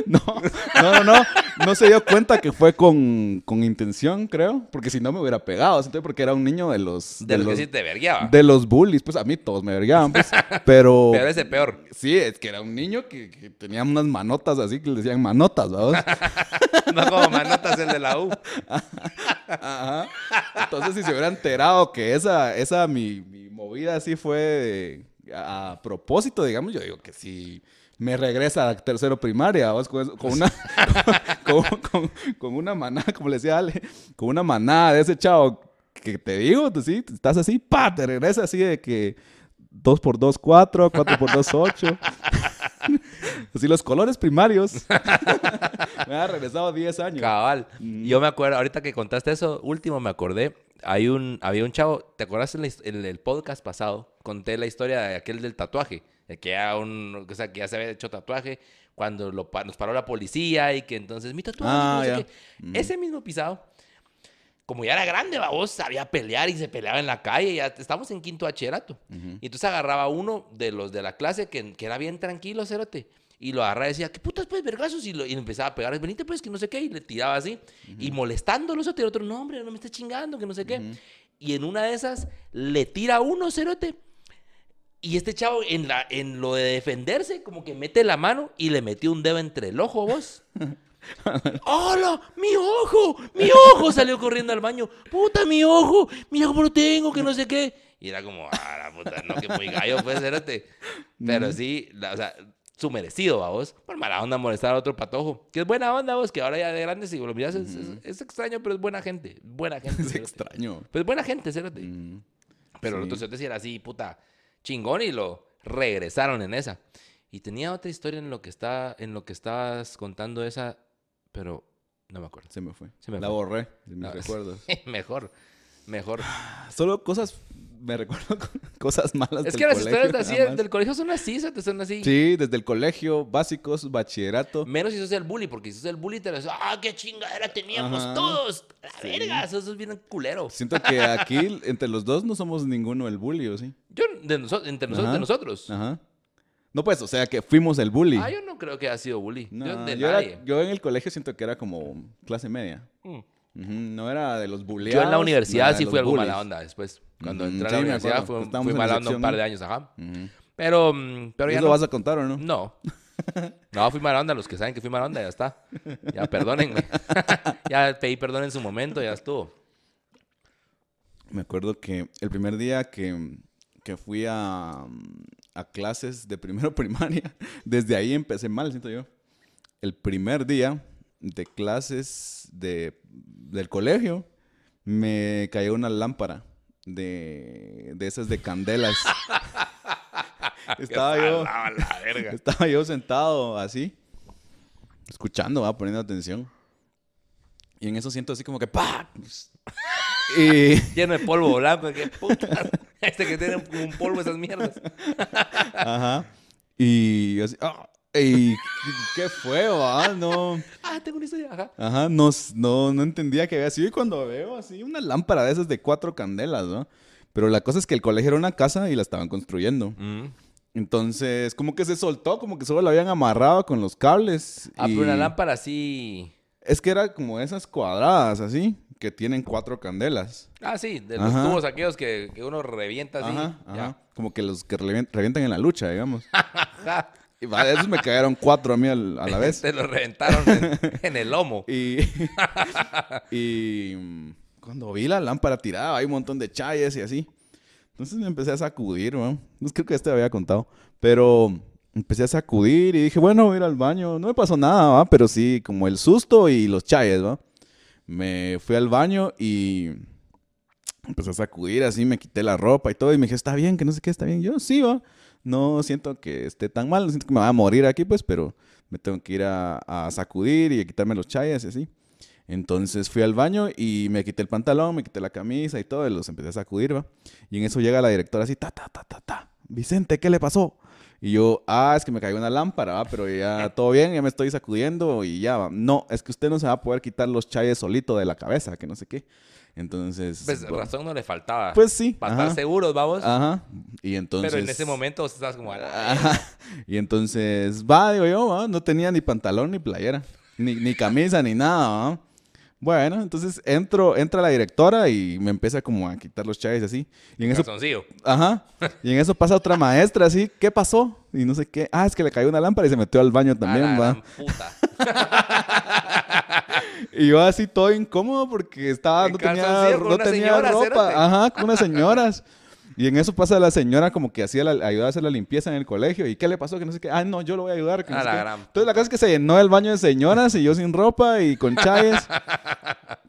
No, no, no, no. No se dio cuenta que fue con, con intención, creo. Porque si no me hubiera pegado. ¿sí? Porque era un niño de los... De, lo los, que sí te vergueaba. de los bullies. Pues a mí todos me vergaban, pues. Pero... Pero ese peor. Sí, es que era un niño que, que tenía unas manotas así que le decían manotas, ¿vamos? No como manotas el de la U. Ajá. Entonces, si se hubiera enterado que esa, esa mi, mi movida así fue a, a propósito, digamos, yo digo que si me regresa a tercero primaria, ¿vos? Con, con una con, con- con una manada, como le decía Ale, con una manada de ese chavo que te digo, tú sí, estás así, pa, te regresa así de que 2 por 2, 4, 4 por 2, 8. Así los colores primarios. me ha regresado 10 años. Cabal. Mm. Yo me acuerdo, ahorita que contaste eso, último me acordé. Hay un, había un chavo, ¿te acuerdas en, en el podcast pasado? Conté la historia de aquel del tatuaje. Que, era un, o sea, que ya se había hecho tatuaje cuando lo, nos paró la policía y que entonces mi tatuaje, Ah, no sé ya. qué. Ese mismo pisado, como ya era grande, vos sabía pelear y se peleaba en la calle. Ya estamos en quinto bachillerato. Y entonces agarraba uno de los de la clase que, que era bien tranquilo, cerote. Y lo agarraba y decía, ¿qué putas pues, vergazos? Y, lo, y empezaba a pegar, venite pues, que no sé qué. Y le tiraba así. Y molestándolo. El otro, no, hombre, no me estés chingando, que no sé qué. Y en una de esas, le tira uno, cerote. Y este chavo, en, la, en lo de defenderse, como que mete la mano y le metió un dedo entre el ojo, vos. ¡Hola! ¡Mi ojo! ¡Mi ojo! Salió corriendo al baño. ¡Puta, mi ojo! ¡Mira cómo lo tengo! Que no sé qué. Y era como, ¡ah, la puta! No, que muy gallo, pues, cérate. Pero sí, la- o sea, su merecido, ¿va vos. Por mala onda molestar a otro patojo. Que es buena onda, vos, que ahora ya de grande, si lo miras, es, es- es extraño, pero es buena gente. Buena gente. Es cérate. extraño. Pues buena gente. Mm. Pero Sí. el otro sí era así, puta, chingón y lo regresaron en esa. Y tenía otra historia en lo que está, en lo que estabas contando esa, pero no me acuerdo. Se me fue. Se me la fue. borré de mis No. recuerdos. mejor, mejor. Solo cosas, me recuerdo cosas malas es del que las colegio, historias así del colegio son así, cerote, son así. Sí, desde el colegio, básicos, bachillerato. Menos si sos el bully, porque si sos el bully te lo ah, qué chingadera teníamos Ajá. todos. La Sí. verga, eso es bien culero. Siento que aquí, entre los dos, no somos ninguno el bully, ¿o sí? Yo, de noso- entre nosotros, Ajá. de nosotros. Ajá. No, pues, o sea, que fuimos el bully. Ah, yo no creo que haya sido bully. No, yo, de yo, era- nadie. yo en el colegio siento que era como clase media. Mm. No era de los bullies. Yo en la universidad sí fui algo mala onda después. Cuando entré a la universidad fui, fui mala onda un par de años, ajá. Pero, mm, pero ya ¿Eso no. vas a contar o no? No. No, fui mala onda. Los que saben que fui mala onda, ya está. Ya perdónenme. ya pedí perdón en su momento, ya estuvo. Me acuerdo que el primer día que, que fui a, a clases de primero primaria, desde ahí empecé mal, siento yo. El primer día de clases de, del colegio, me cayó una lámpara de, de esas de candelas. estaba, yo, Jalaba la verga. estaba yo sentado así, escuchando, va, poniendo atención. Y en eso siento así como que ¡pa! Y... Lleno de polvo blanco. ¿Qué puta? Este que tiene un polvo esas mierdas. Ajá. Y así, ah, y qué fue, va? No, Ah, tengo una historia. Ajá. ajá, no, no, no entendía que había sido. Y cuando veo así una lámpara de esas de cuatro candelas, ¿no? Pero la cosa es que el colegio era una casa y la estaban construyendo. Mm. Entonces, como que se soltó, como que solo la habían amarrado con los cables. Ah, y pero una lámpara así. Es que era como esas cuadradas, así, que tienen cuatro candelas. Ah, sí, de los Ajá. tubos aquellos que, que uno revienta así. Ajá, Ya. Como que los que revien- revientan en la lucha, digamos. Y de esos me cayeron cuatro a mí al- a la vez. Te lo reventaron en, en el lomo. Y, y cuando vi la lámpara tirada, hay un montón de chayes y así. Entonces me empecé a sacudir, ¿no? No creo que este había contado. Pero empecé a sacudir y dije, bueno, voy a ir al baño. No me pasó nada, ¿va? Pero sí, como el susto y los chayes, ¿va? Me fui al baño y empecé a sacudir así, me quité la ropa y todo. Y me dije, está bien, que no sé qué, está bien. Yo, sí, ¿va? No siento que esté tan mal, no siento que me vaya a morir aquí, pues, pero me tengo que ir a, a sacudir y a quitarme los chayas y así. Entonces fui al baño y me quité el pantalón, me quité la camisa y todo, y los empecé a sacudir, ¿va? Y en eso llega la directora así, ta, ta, ta, ta, ta. Vicente, ¿qué le pasó? Y yo, ah, es que me cayó una lámpara, ¿va? pero ya todo bien, ya me estoy sacudiendo y ya, ¿va? no, es que usted no se va a poder quitar los chayes solito de la cabeza, que no sé qué. Entonces, Pues bueno, razón no le faltaba. pues sí. Para ajá, estar seguros, vamos. Ajá. Y entonces. Pero en ese momento estás como... "A la Ajá. Y entonces, va, digo yo, ¿va? no tenía ni pantalón ni playera, ni, ni camisa ni nada. ¿va? Bueno, entonces entro, entra la directora y me empieza como a quitar los chaves así. Y en eso, ajá, y en eso pasa otra maestra así, ¿qué pasó? Y no sé qué, ah, es que le cayó una lámpara y se metió al baño A también, la va. puta. Y yo así todo incómodo porque estaba, no tenía, no unas tenía ropa. Ajá, con unas señoras. Y en eso pasa la señora como que hacía la, ayudaba a hacer la limpieza en el colegio. ¿Y qué le pasó? Que no sé qué. Ah, no, yo lo voy a ayudar. que no A sé la qué. Entonces la cosa es que se llenó el baño de señoras y yo sin ropa y con chayes.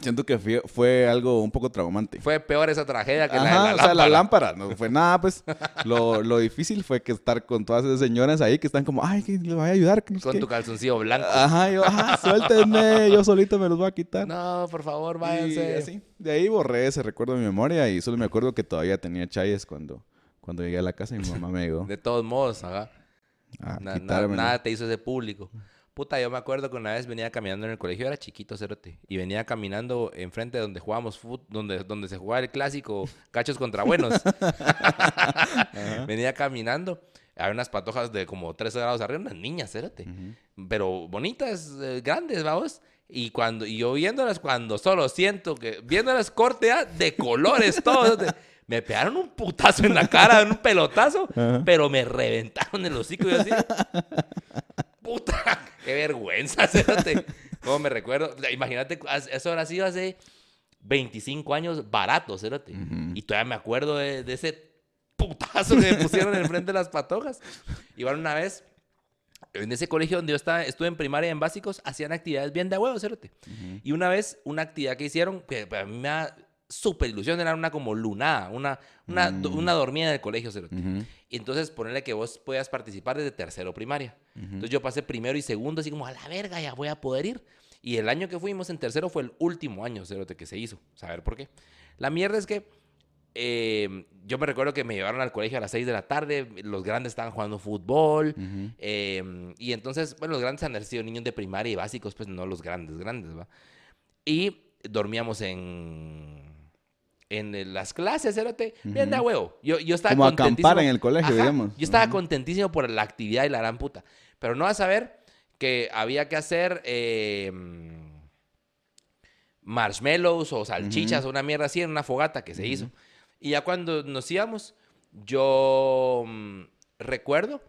Siento que fue, fue algo un poco traumante. Fue peor esa tragedia que la Ajá, de la o sea, la lámpara. lámpara. No fue nada, pues. Lo, lo difícil fue que estar con todas esas señoras ahí que están como, ay, que le voy a ayudar. Que no sé Con qué". tu calzoncillo blanco. Ajá, yo, ajá, suéltenme, yo solito me los voy a quitar. No, por favor, Y váyanse. así, de ahí borré ese recuerdo de mi memoria y solo me acuerdo que todavía tenía chayes cuando, cuando llegué a la casa y mi mamá me ayudó De todos modos, ajá. a Na- na- quitármelo. nada te hizo ese público. Puta, yo me acuerdo que una vez venía caminando en el colegio, era chiquito, cerote, y venía caminando enfrente de donde jugábamos fútbol, donde, donde se jugaba el clásico cachos contra buenos. venía caminando, había unas patojas de como 13 grados arriba, unas niñas, cerote, pero bonitas, eh, grandes, vamos. Y cuando y yo viéndolas, cuando solo siento que, viéndolas corte ah, de colores todos, me pegaron un putazo en la cara, un pelotazo, pero me reventaron el hocico y yo así. Puta, qué vergüenza, cerote. ¿Cómo me recuerdo? Imagínate, eso habrá sido hace 25 años barato, cerote. Y todavía me acuerdo de, de ese putazo que me pusieron en el frente de las patojas. Igual una vez, en ese colegio donde yo estaba, estuve en primaria y en básicos, hacían actividades bien de huevo, cerote. Y una vez, una actividad que hicieron, que para mí me da súper ilusión, era una como lunada, una, una, una dormida en el colegio, cerote. Ujú. Y entonces ponerle que vos puedas participar desde tercero primaria. Entonces yo pasé primero y segundo, así como a la verga, ya voy a poder ir. Y el año que fuimos en tercero fue el último año, cerote, que se hizo. Saber por qué. La mierda es que eh, yo me recuerdo que me llevaron al colegio a las 6 de la tarde, los grandes estaban jugando fútbol. Eh, y entonces, bueno, los grandes han sido niños de primaria y básicos, pues no los grandes, grandes, ¿va? Y dormíamos en... En las clases, cerote, bien de a huevo. Yo, yo estaba Como acampar contentísimo. en el colegio, Ajá, digamos. Yo estaba contentísimo por la actividad y la gran puta. Pero no a saber que había que hacer eh, marshmallows o salchichas o una mierda así en una fogata que se hizo. Y ya cuando nos íbamos, yo mm, recuerdo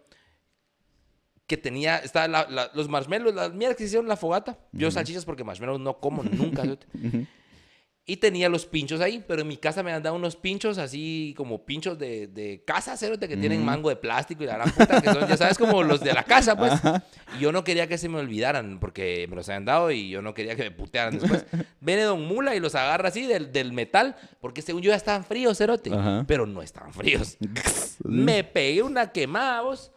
que tenía, estaba la- la- los marshmallows, las mierdas que se hicieron en la fogata. Yo salchichas porque marshmallows no como nunca. Y tenía los pinchos ahí, pero en mi casa me han dado unos pinchos así como pinchos de, de casa, cerote, que tienen mango de plástico y la gran puta, que son, ya sabes, como los de la casa, pues. Y yo no quería que se me olvidaran porque me los habían dado y yo no quería que me putearan después. Viene Don Mula y los agarra así del, del metal, porque según yo ya estaban fríos, cerote. Ajá. Pero no estaban fríos. Me pegué una quemada, vos.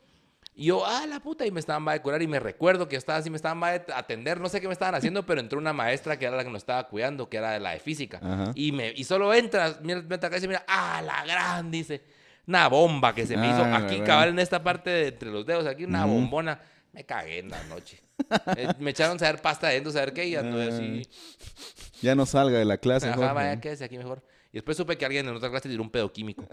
Y yo, ah, la puta, y me estaban va a curar. Y me recuerdo que estaba así, me estaban va a atender, no sé qué me estaban haciendo, pero entró una maestra que era la que nos estaba cuidando, que era de la de física. Ajá. Y, me, y solo entra, mira, me ataca y dice, mira, ah, la gran, dice. Una bomba que se me hizo Ah, aquí, cabal, en esta parte de entre los dedos, aquí, una bombona. Me cagué en la noche. Me echaron a saber pasta adentro, saber qué, y anduve así. Ya no salga de la clase. Ajá, vaya, quédese aquí mejor. Y después supe que alguien en otra clase tiró un pedo químico.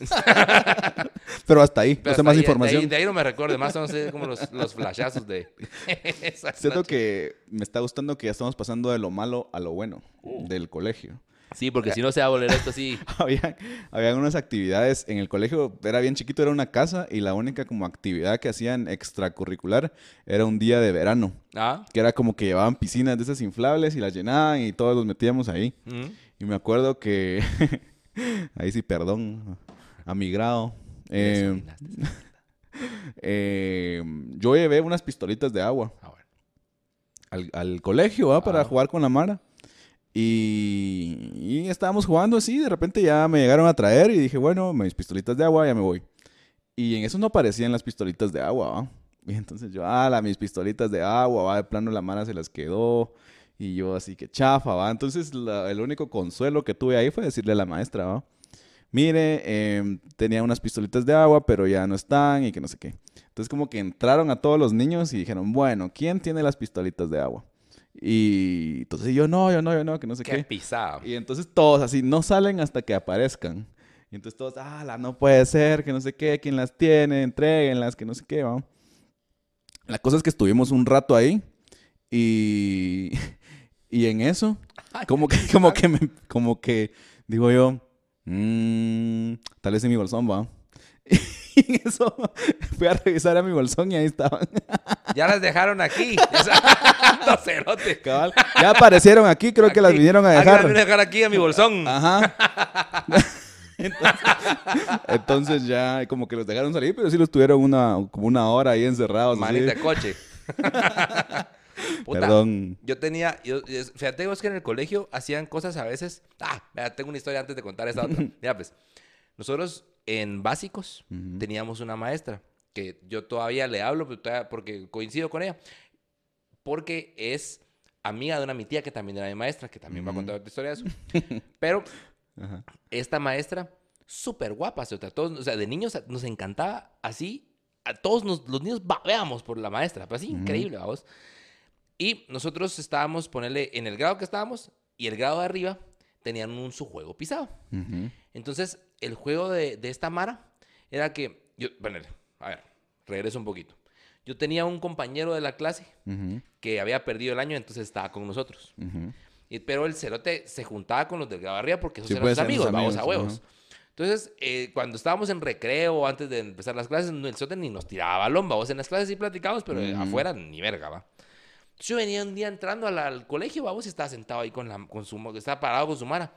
Pero hasta ahí, Pero no sé hasta más ahí- información. De ahí, de ahí no me recuerdo, más son así como los, los flashazos de. Siento que me está gustando que ya estamos pasando de lo malo a lo bueno del colegio. Sí, porque si no se va a volver esto así. Había, habían unas actividades en el colegio, era bien chiquito, era una casa y la única como actividad que hacían extracurricular era un día de verano, ¿Ah? que era como que llevaban piscinas de esas inflables y las llenaban y todos los metíamos ahí. ¿Mm? Y me acuerdo que, ahí sí, perdón, a mi grado, eh, eh, yo llevé unas pistolitas de agua Ah, bueno. al, al colegio ¿va? para Ah. jugar con la Mara. Y, y estábamos jugando así, de repente ya me llegaron a traer y dije, bueno, mis pistolitas de agua, ya me voy. Y en eso no aparecían las pistolitas de agua, ¿va? Y entonces yo, ah, la, mis pistolitas de agua, va, de plano la mano se las quedó. Y yo así que chafa, va. Entonces la- el único consuelo que tuve ahí fue decirle a la maestra, va. Mire, em, tenía unas pistolitas de agua, pero ya no están y que no sé qué. Entonces como que entraron a todos los niños y dijeron, bueno, ¿quién tiene las pistolitas de agua? Y entonces yo no, yo no, yo no, que no sé Qué qué. pisada. Y entonces todos así, no salen hasta que aparezcan. Y entonces todos, ah, la no puede ser, que no sé qué, quién las tiene, entréguenlas, que no sé qué, ¿va? La cosa es que estuvimos un rato ahí y, y en eso, como que, como que, me- como que digo yo, "Mm, tal vez en mi bolsón va. Y en eso fui a revisar a mi bolsón y ahí estaban. Ya las dejaron aquí. Cabal. Ya aparecieron aquí, creo que las vinieron a las dejar. a dejar aquí a mi bolsón. Ajá. entonces, entonces ya como que los dejaron salir, pero sí los tuvieron una, como una hora ahí encerrados. Manita coche. Puta, Perdón. Yo tenía, yo, es- fíjate vos que en el colegio hacían cosas a veces. Ah, mira, tengo una historia antes de contar esta otra. Mira, pues, nosotros en básicos teníamos una maestra que yo todavía le hablo todavía- porque coincido con ella. Porque es amiga de una mi tía que también era mi maestra, que también va a contar otra historia de eso. Pero Ajá. esta maestra, súper guapa, o sea, todos, o sea, de niños nos encantaba así, a todos nos- los niños babeamos por la maestra, pero así increíble, vamos. Y nosotros estábamos, ponerle, en el grado que estábamos y el grado de arriba tenían un su juego pisado. Entonces, el juego de, de esta Mara era que, yo, bueno, a ver, regreso un poquito. Yo tenía un compañero de la clase que había perdido el año, entonces estaba con nosotros. Y- pero el cerote se juntaba con los del grado de arriba porque esos Sí, eran sus amigos, vamos a huevos. Entonces, eh, cuando estábamos en recreo, antes de empezar las clases, no, el cerote ni nos tiraba balón, vamos. En las clases sí platicábamos, pero afuera ni verga, va. Yo venía un día entrando al, al colegio, vamos, y estaba sentado ahí con, la, con su, estaba parado con su mara.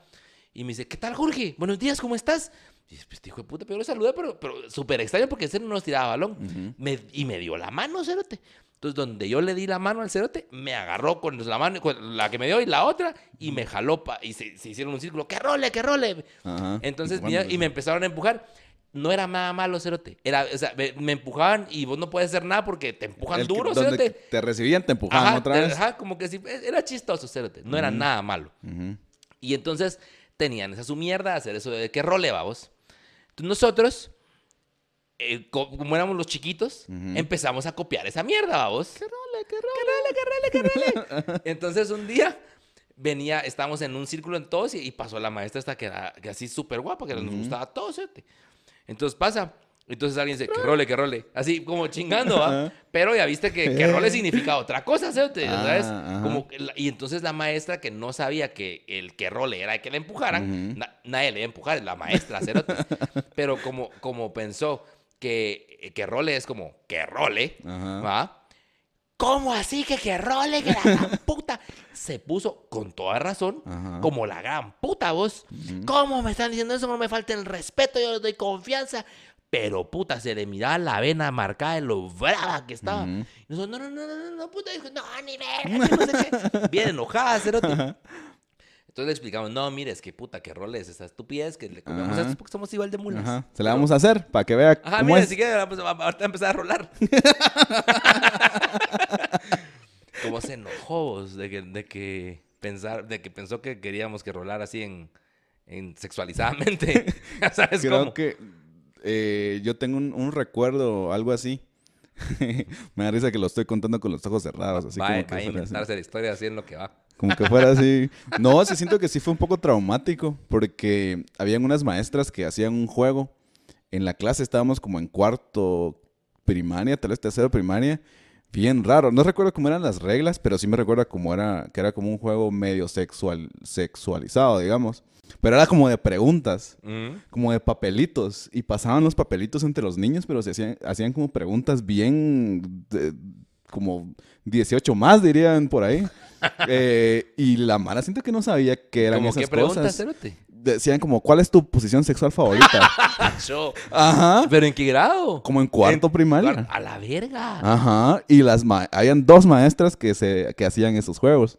Y me dice, ¿qué tal, Jorge? Buenos días, ¿cómo estás? Y yo, pues, hijo de puta, pero lo saludé, pero, pero súper extraño porque ese no nos tiraba balón. Ujú. Me- y me dio la mano, cerote. Entonces, donde yo le di la mano al cerote, me agarró con la mano, con la que me dio y la otra, y me jaló, pa- y se, se hicieron un círculo, ¡que role, que role! Ajá. Entonces, Bueno, mira, y me empezaron a empujar. No era nada malo, cerote. Era, o sea, me, me empujaban y vos no puedes hacer nada porque te empujan el que- duro, donde cerote. te recibían, te empujaban Ajá, otra te- vez. ajá, como que sí, era chistoso, cerote. No era nada malo. Ujú. Y entonces tenían esa su mierda, hacer eso de que role, vamos. Entonces nosotros, eh, co- como éramos los chiquitos, Ujú. empezamos a copiar esa mierda, vamos. Que role, que role, que role, que role. Entonces un día venía, estábamos en un círculo en todos y, y pasó la maestra esta que era que así súper guapa, que nos gustaba a todos, ¿sí? Entonces pasa. Entonces alguien dice, que role, que role. Así como chingando, ¿va? Pero ya viste que, que role significa otra cosa, ¿sí? ¿Sabes? Ah. Como y entonces la maestra que no sabía que el que role era el que le empujaran, na- nadie le iba a empujar, la maestra, cerote. Pero como, como pensó que, que role es como que role, Ajá. ¿va? ¿Cómo así que que role, que la gran puta? Se puso con toda razón, Ajá. como la gran puta vos. ¿Cómo me están diciendo eso? No me falta el respeto, yo les doy confianza. Pero puta, se le miraba la vena marcada de lo brava que estaba. Ujú. Y nosotros, no, no, no, no, no, puta, dijo, no, ni verga, que no sé qué. Bien enojada, cerote. Entonces le explicamos, no, mire, es que puta, qué rol es esa estupidez que le comemos a estos porque somos igual de mulas. Ajá. Se la vamos a hacer para que vea Ajá, cómo mire, es. si quiere, ahorita empezar a rolar. ¿Cómo se enojó vos de que, de que pensar, de que pensó que queríamos que rolar así en, en sexualizadamente? ¿Sabes Creo cómo? que eh, yo tengo un, un recuerdo, algo así. Me da risa que lo estoy contando con los ojos cerrados, así va, como va que a fuera así. inventarse la historia así en lo que va. Como que fuera así. No, sí siento que sí fue un poco traumático porque habían unas maestras que hacían un juego. En la clase estábamos como en cuarto primaria, tal vez tercero primaria. Bien raro. No recuerdo cómo eran las reglas, pero sí me recuerda cómo era, que era como un juego medio sexual, sexualizado, digamos. Pero era como de preguntas, Ujú. como de papelitos. Y pasaban los papelitos entre los niños, pero se hacían, hacían como preguntas bien... de- como 18 más, dirían por ahí. Eh, y la mala siento que no sabía qué eran ¿Cómo esas qué preguntas, cosas. cerote? Decían como, ¿cuál es tu posición sexual favorita? Yo. Ajá. ¿Pero en qué grado? Como en cuarto En- primaria. A la verga. Ajá. Y las ma- habían dos maestras que, se, que hacían esos juegos.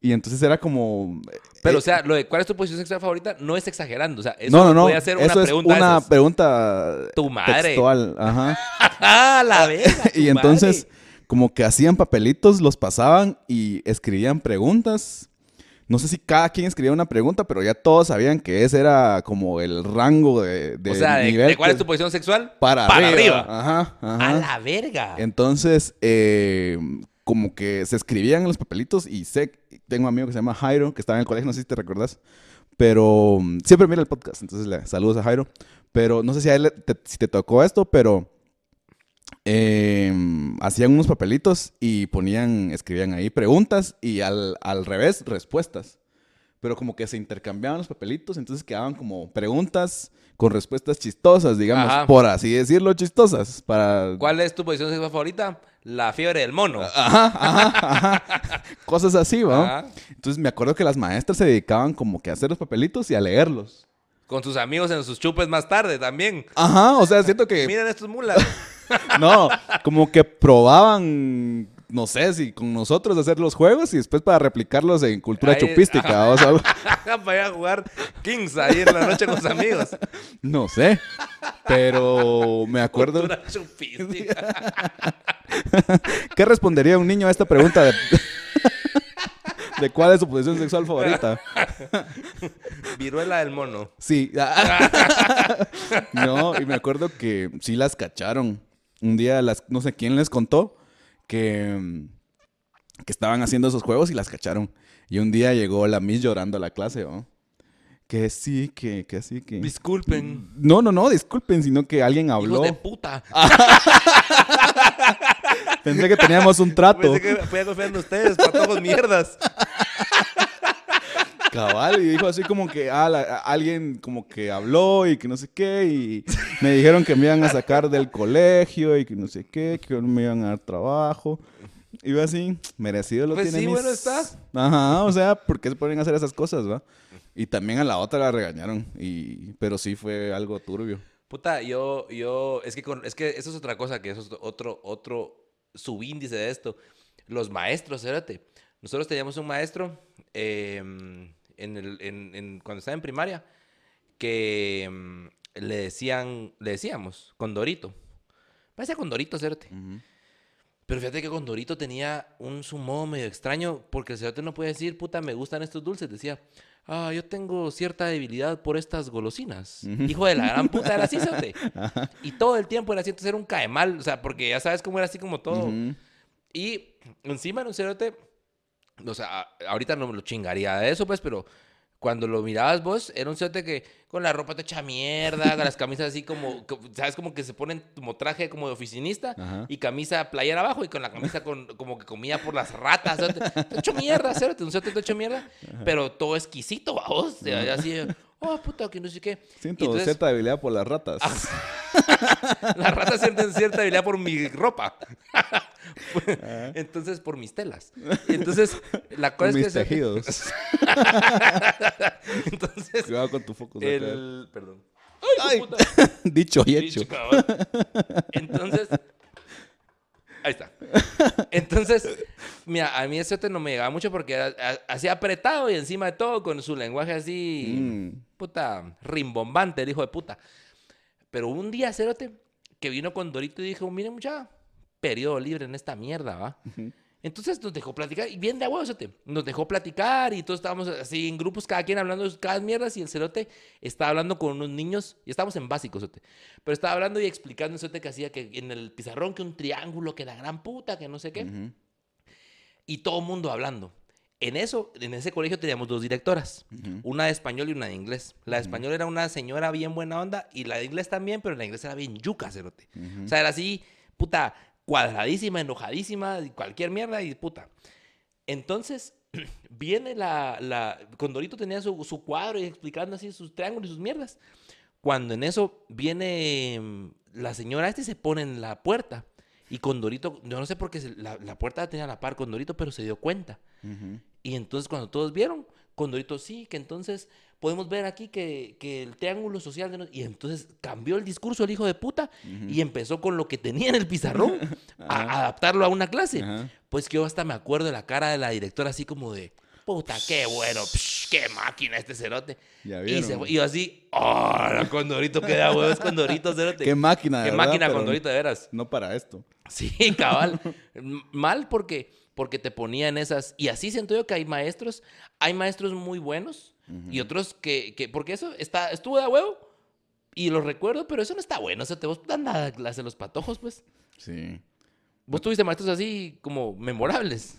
Y entonces era como... Pero, eh, o sea, lo de cuál es tu posición sexual favorita no es exagerando. O sea, eso no, no, no. puede ser una eso pregunta. es una pregunta Tu madre. textual. Ajá. ¡Ah, la verga! y entonces, madre. como que hacían papelitos, los pasaban y escribían preguntas. No sé si cada quien escribía una pregunta, pero ya todos sabían que ese era como el rango de, de O sea, nivel de cuál es tu posición sexual? para, Para arriba. arriba. Ajá, ajá. ¡A la verga! Entonces, eh, como que se escribían en los papelitos y sé, tengo un amigo que se llama Jairo, que estaba en el colegio, no sé si te recuerdas, pero mm, siempre mira el podcast, entonces le saludos a Jairo, pero no sé si a él te, si te tocó esto, pero eh, hacían unos papelitos y ponían, escribían ahí preguntas y al, al revés respuestas. Pero como que se intercambiaban los papelitos, entonces quedaban como preguntas con respuestas chistosas, digamos, Ajá. por así decirlo, chistosas. Para ¿Cuál es tu posición sexual favorita? La fiebre del mono. Ajá, ajá, ajá. Cosas así, ¿va? Entonces me acuerdo que las maestras se dedicaban como que a hacer los papelitos y a leerlos. Con sus amigos en sus chupes más tarde también. Ajá, o sea, siento que... Miren estos mulas. No, como que probaban, no sé, si con nosotros hacer los juegos y después para replicarlos en cultura Ahí- chupística o algo. Para ir a jugar Kings ahí en la noche con sus amigos. No sé, pero me acuerdo... Cultura chupística. ¿Qué respondería un niño a esta pregunta de... de cuál es su posición sexual favorita? Viruela del mono. Sí. no, y me acuerdo que sí las cacharon. Un día las, no sé quién les contó que, que estaban haciendo esos juegos y las cacharon. Y un día llegó la Miss llorando a la clase, ¿no? Que sí, que, que sí, que... Disculpen. No, no, no, disculpen, sino que alguien habló. Hijos de puta. Pensé que teníamos un trato. Pensé que podía confiar en ustedes, patojos mierdas. Cabal, y dijo así como que ah, la- a- alguien como que habló y que no sé qué, y me dijeron que me iban a sacar del colegio y que no sé qué, que no me iban a dar trabajo. Y yo así, merecido lo Pues tiene sí, mis- bueno está. Ajá, o sea, ¿por qué se ponen a hacer esas cosas, va? Y también a la otra la regañaron, y... pero sí fue algo turbio. Puta, yo, yo, es que, con- es que eso es otra cosa, que eso es otro, otro subíndice de esto. Los maestros, espérate. Nosotros teníamos un maestro eh, en el, en, en- cuando estaba en primaria que mm, le decían, le decíamos, Condorito. Parecía Condorito, espérate. Pero fíjate que Condorito tenía un su modo medio extraño, porque el cerote no puede decir, puta, me gustan estos dulces. Decía, ah, yo tengo cierta debilidad por estas golosinas. Hijo de la gran puta, era así, cerote. Y todo el tiempo era así, entonces era un caemal, o sea, porque ya sabes cómo era así como todo. Y encima era un cerote, o sea, ahorita no me lo chingaría de eso, pues, pero cuando lo mirabas vos, era un cerote que con la ropa te echa mierda, con las camisas así como, co- ¿sabes? Como que se ponen como traje como de oficinista Ajá. y camisa playera abajo y con la camisa con, como que comía por las ratas. Te hecho mierda, cerote, un cerote te hecho mierda, pero todo exquisito, vos. O sea, así, oh, puta, que no sé qué. Siento entonces- cierta debilidad por las ratas. las ratas sienten cierta habilidad por mi ropa. Entonces, por mis telas. Entonces, la cosa es mis que... tejidos. Entonces, Cuidado con tu foco. el... Perdón. Ay, puta! dicho y hecho. Entonces... Ahí está. Entonces, mira, a mí ese te no me llegaba mucho porque era así apretado y encima de todo con su lenguaje así, Mm. puta, rimbombante, el hijo de puta. Pero un día, Cerote, que vino con Dorito y dijo, miren mucha, periodo libre en esta mierda, ¿va? Entonces nos dejó platicar, y bien de Cerote, nos dejó platicar y todos estábamos así en grupos, cada quien hablando de cada mierdas y el Cerote estaba hablando con unos niños, y estábamos en básicos, Cerote, pero estaba hablando y explicando Cerote que hacía que en el pizarrón que un triángulo, que la gran puta, que no sé qué, Ujú. y todo el mundo hablando. En eso, en ese colegio teníamos dos directoras, Ujú. una de español y una de inglés. La de español era una señora bien buena onda y la de inglés también, pero la de inglés era bien yuca, cerote. O sea, era así, puta, cuadradísima, enojadísima, cualquier mierda y puta. Entonces, viene la, la... Condorito tenía su, su cuadro y explicando así sus triángulos y sus mierdas. Cuando en eso viene mm, la señora este se pone en la puerta. Y Condorito, yo no sé por qué se- la, la puerta la tenía a la par Condorito, pero se dio cuenta. Y entonces cuando todos vieron, Condorito, sí, que entonces podemos ver aquí que, que el triángulo social de... nos-". Y entonces cambió el discurso el hijo de puta y empezó con lo que tenía en el pizarrón a adaptarlo a una clase. Pues que yo hasta me acuerdo de la cara de la directora así como de... puta, qué bueno, psh, qué máquina este cerote. Ya y, se fue, y yo así, oh, Condorito queda huevos, Condorito, cerote. Qué máquina, de Qué verdad, máquina, Condorito, de veras. No para esto. Sí, cabal. Mal porque, porque te ponía en esas. Y así siento yo que hay maestros. Hay maestros muy buenos y otros que, que. Porque eso está, estuvo de huevo. Y lo recuerdo, pero eso no está bueno. O sea, te vos anda de los patojos, pues. Sí. Vos tuviste maestros así como memorables.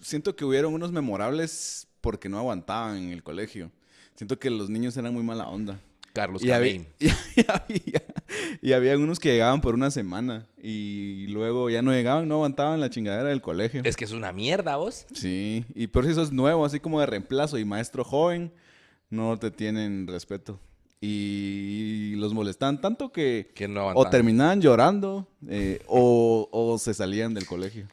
Siento que hubieron unos memorables porque no aguantaban en el colegio. Siento que los niños eran muy mala onda. Carlos Y había, y, había, y había unos que llegaban por una semana y luego ya no llegaban, no aguantaban la chingadera del colegio. Es que es una mierda, vos. Sí, y por si sos nuevo, así como de reemplazo y maestro joven, no te tienen respeto. Y los molestaban tanto que Que no o terminaban llorando eh, o, o se salían del colegio.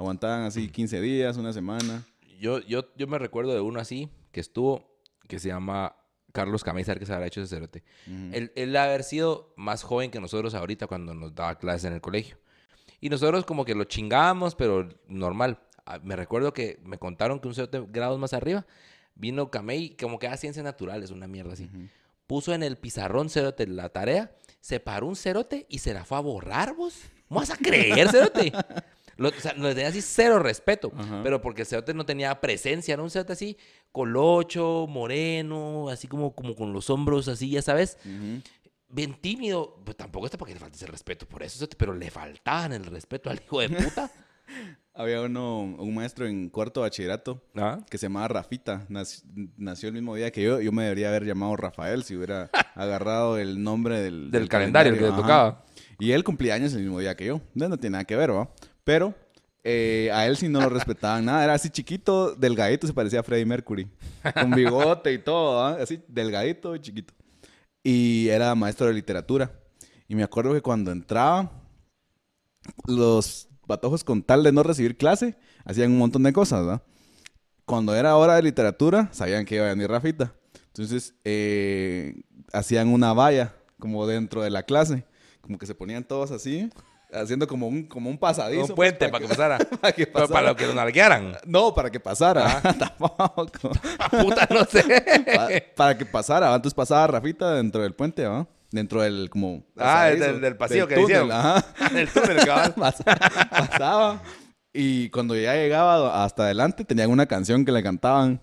Aguantaban así 15 días, una semana. Yo, yo, yo me recuerdo de uno así que estuvo, que se llama Carlos Camey, saber que se habrá hecho ese cerote. Él, él ha haber sido más joven que nosotros ahorita cuando nos daba clases en el colegio. Y nosotros como que lo chingábamos, pero normal. Ah, Me recuerdo que me contaron que un cerote grados más arriba vino Camey, como que da ciencias naturales, una mierda así. Puso en el pizarrón cerote la tarea, se paró un cerote y se la fue a borrar, vos. ¿Cómo vas a creer, cerote? Lo, o sea, nos tenía así cero respeto, Ajá. pero porque el cerote no tenía presencia, era un cerote así colocho, moreno, así como, como con los hombros así, ya sabes bien tímido. Pues tampoco está para que le falte ese respeto por eso, pero le faltaban el respeto al hijo de puta. Había uno, un maestro en cuarto bachillerato ¿Ah? que se llamaba Rafita. Nac- nació el mismo día que yo. Yo me debería haber llamado Rafael si hubiera agarrado el nombre del, Del calendario que le tocaba. Y él cumplía años el mismo día que yo. No, no tiene nada que ver, ¿va? Pero eh, a él sí no lo respetaban nada. Era así chiquito, delgadito, se parecía a Freddie Mercury. Con bigote y todo, ¿va? Así delgadito y chiquito. Y era maestro de literatura. Y me acuerdo que cuando entraba, los patojos con tal de no recibir clase, hacían un montón de cosas, ¿verdad? Cuando era hora de literatura, sabían que iba a venir Rafita. Entonces, eh, hacían una valla como dentro de la clase. Como que se ponían todos así, haciendo como un, como un pasadizo. Un puente pues, para que pasara. para que Pero pasara. para lo que lo nalguearan. No, para que pasara. Tampoco. Puta, no sé. Pa- para que pasara. Entonces pasaba Rafita dentro del puente, ¿va? Dentro del como... Ah, del- del pasillo que túnel, hicieron. Ajá. el túnel, cabal. Pasaba, pasaba. Y cuando ya llegaba hasta adelante, tenían una canción que le cantaban,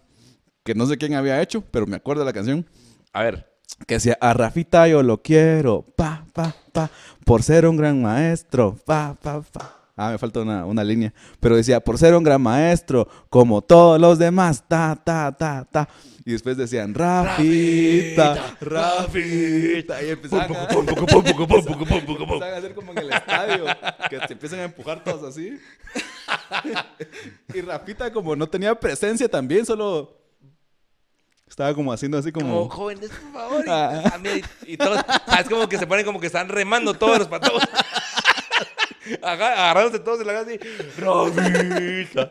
que no sé quién había hecho, pero me acuerdo de la canción, A ver. Que decía, a Rafita yo lo quiero, pa, pa, pa, por ser un gran maestro, pa, pa, pa. Ah, me falta una, una línea. Pero decía, por ser un gran maestro, como todos los demás, ta, ta, ta, ta. Y después decían, Rafita, Rafita. Y empezaban a, empezaban a hacer como en el estadio, que se empiezan a empujar todos así. y Rafita, como no tenía presencia también, solo estaba como haciendo así Como como... jóvenes, por favor. Y, Ah. y- y todos, es como que se ponen como que están remando todos los patos. Agarrándose todos y la hagan así. Rafita.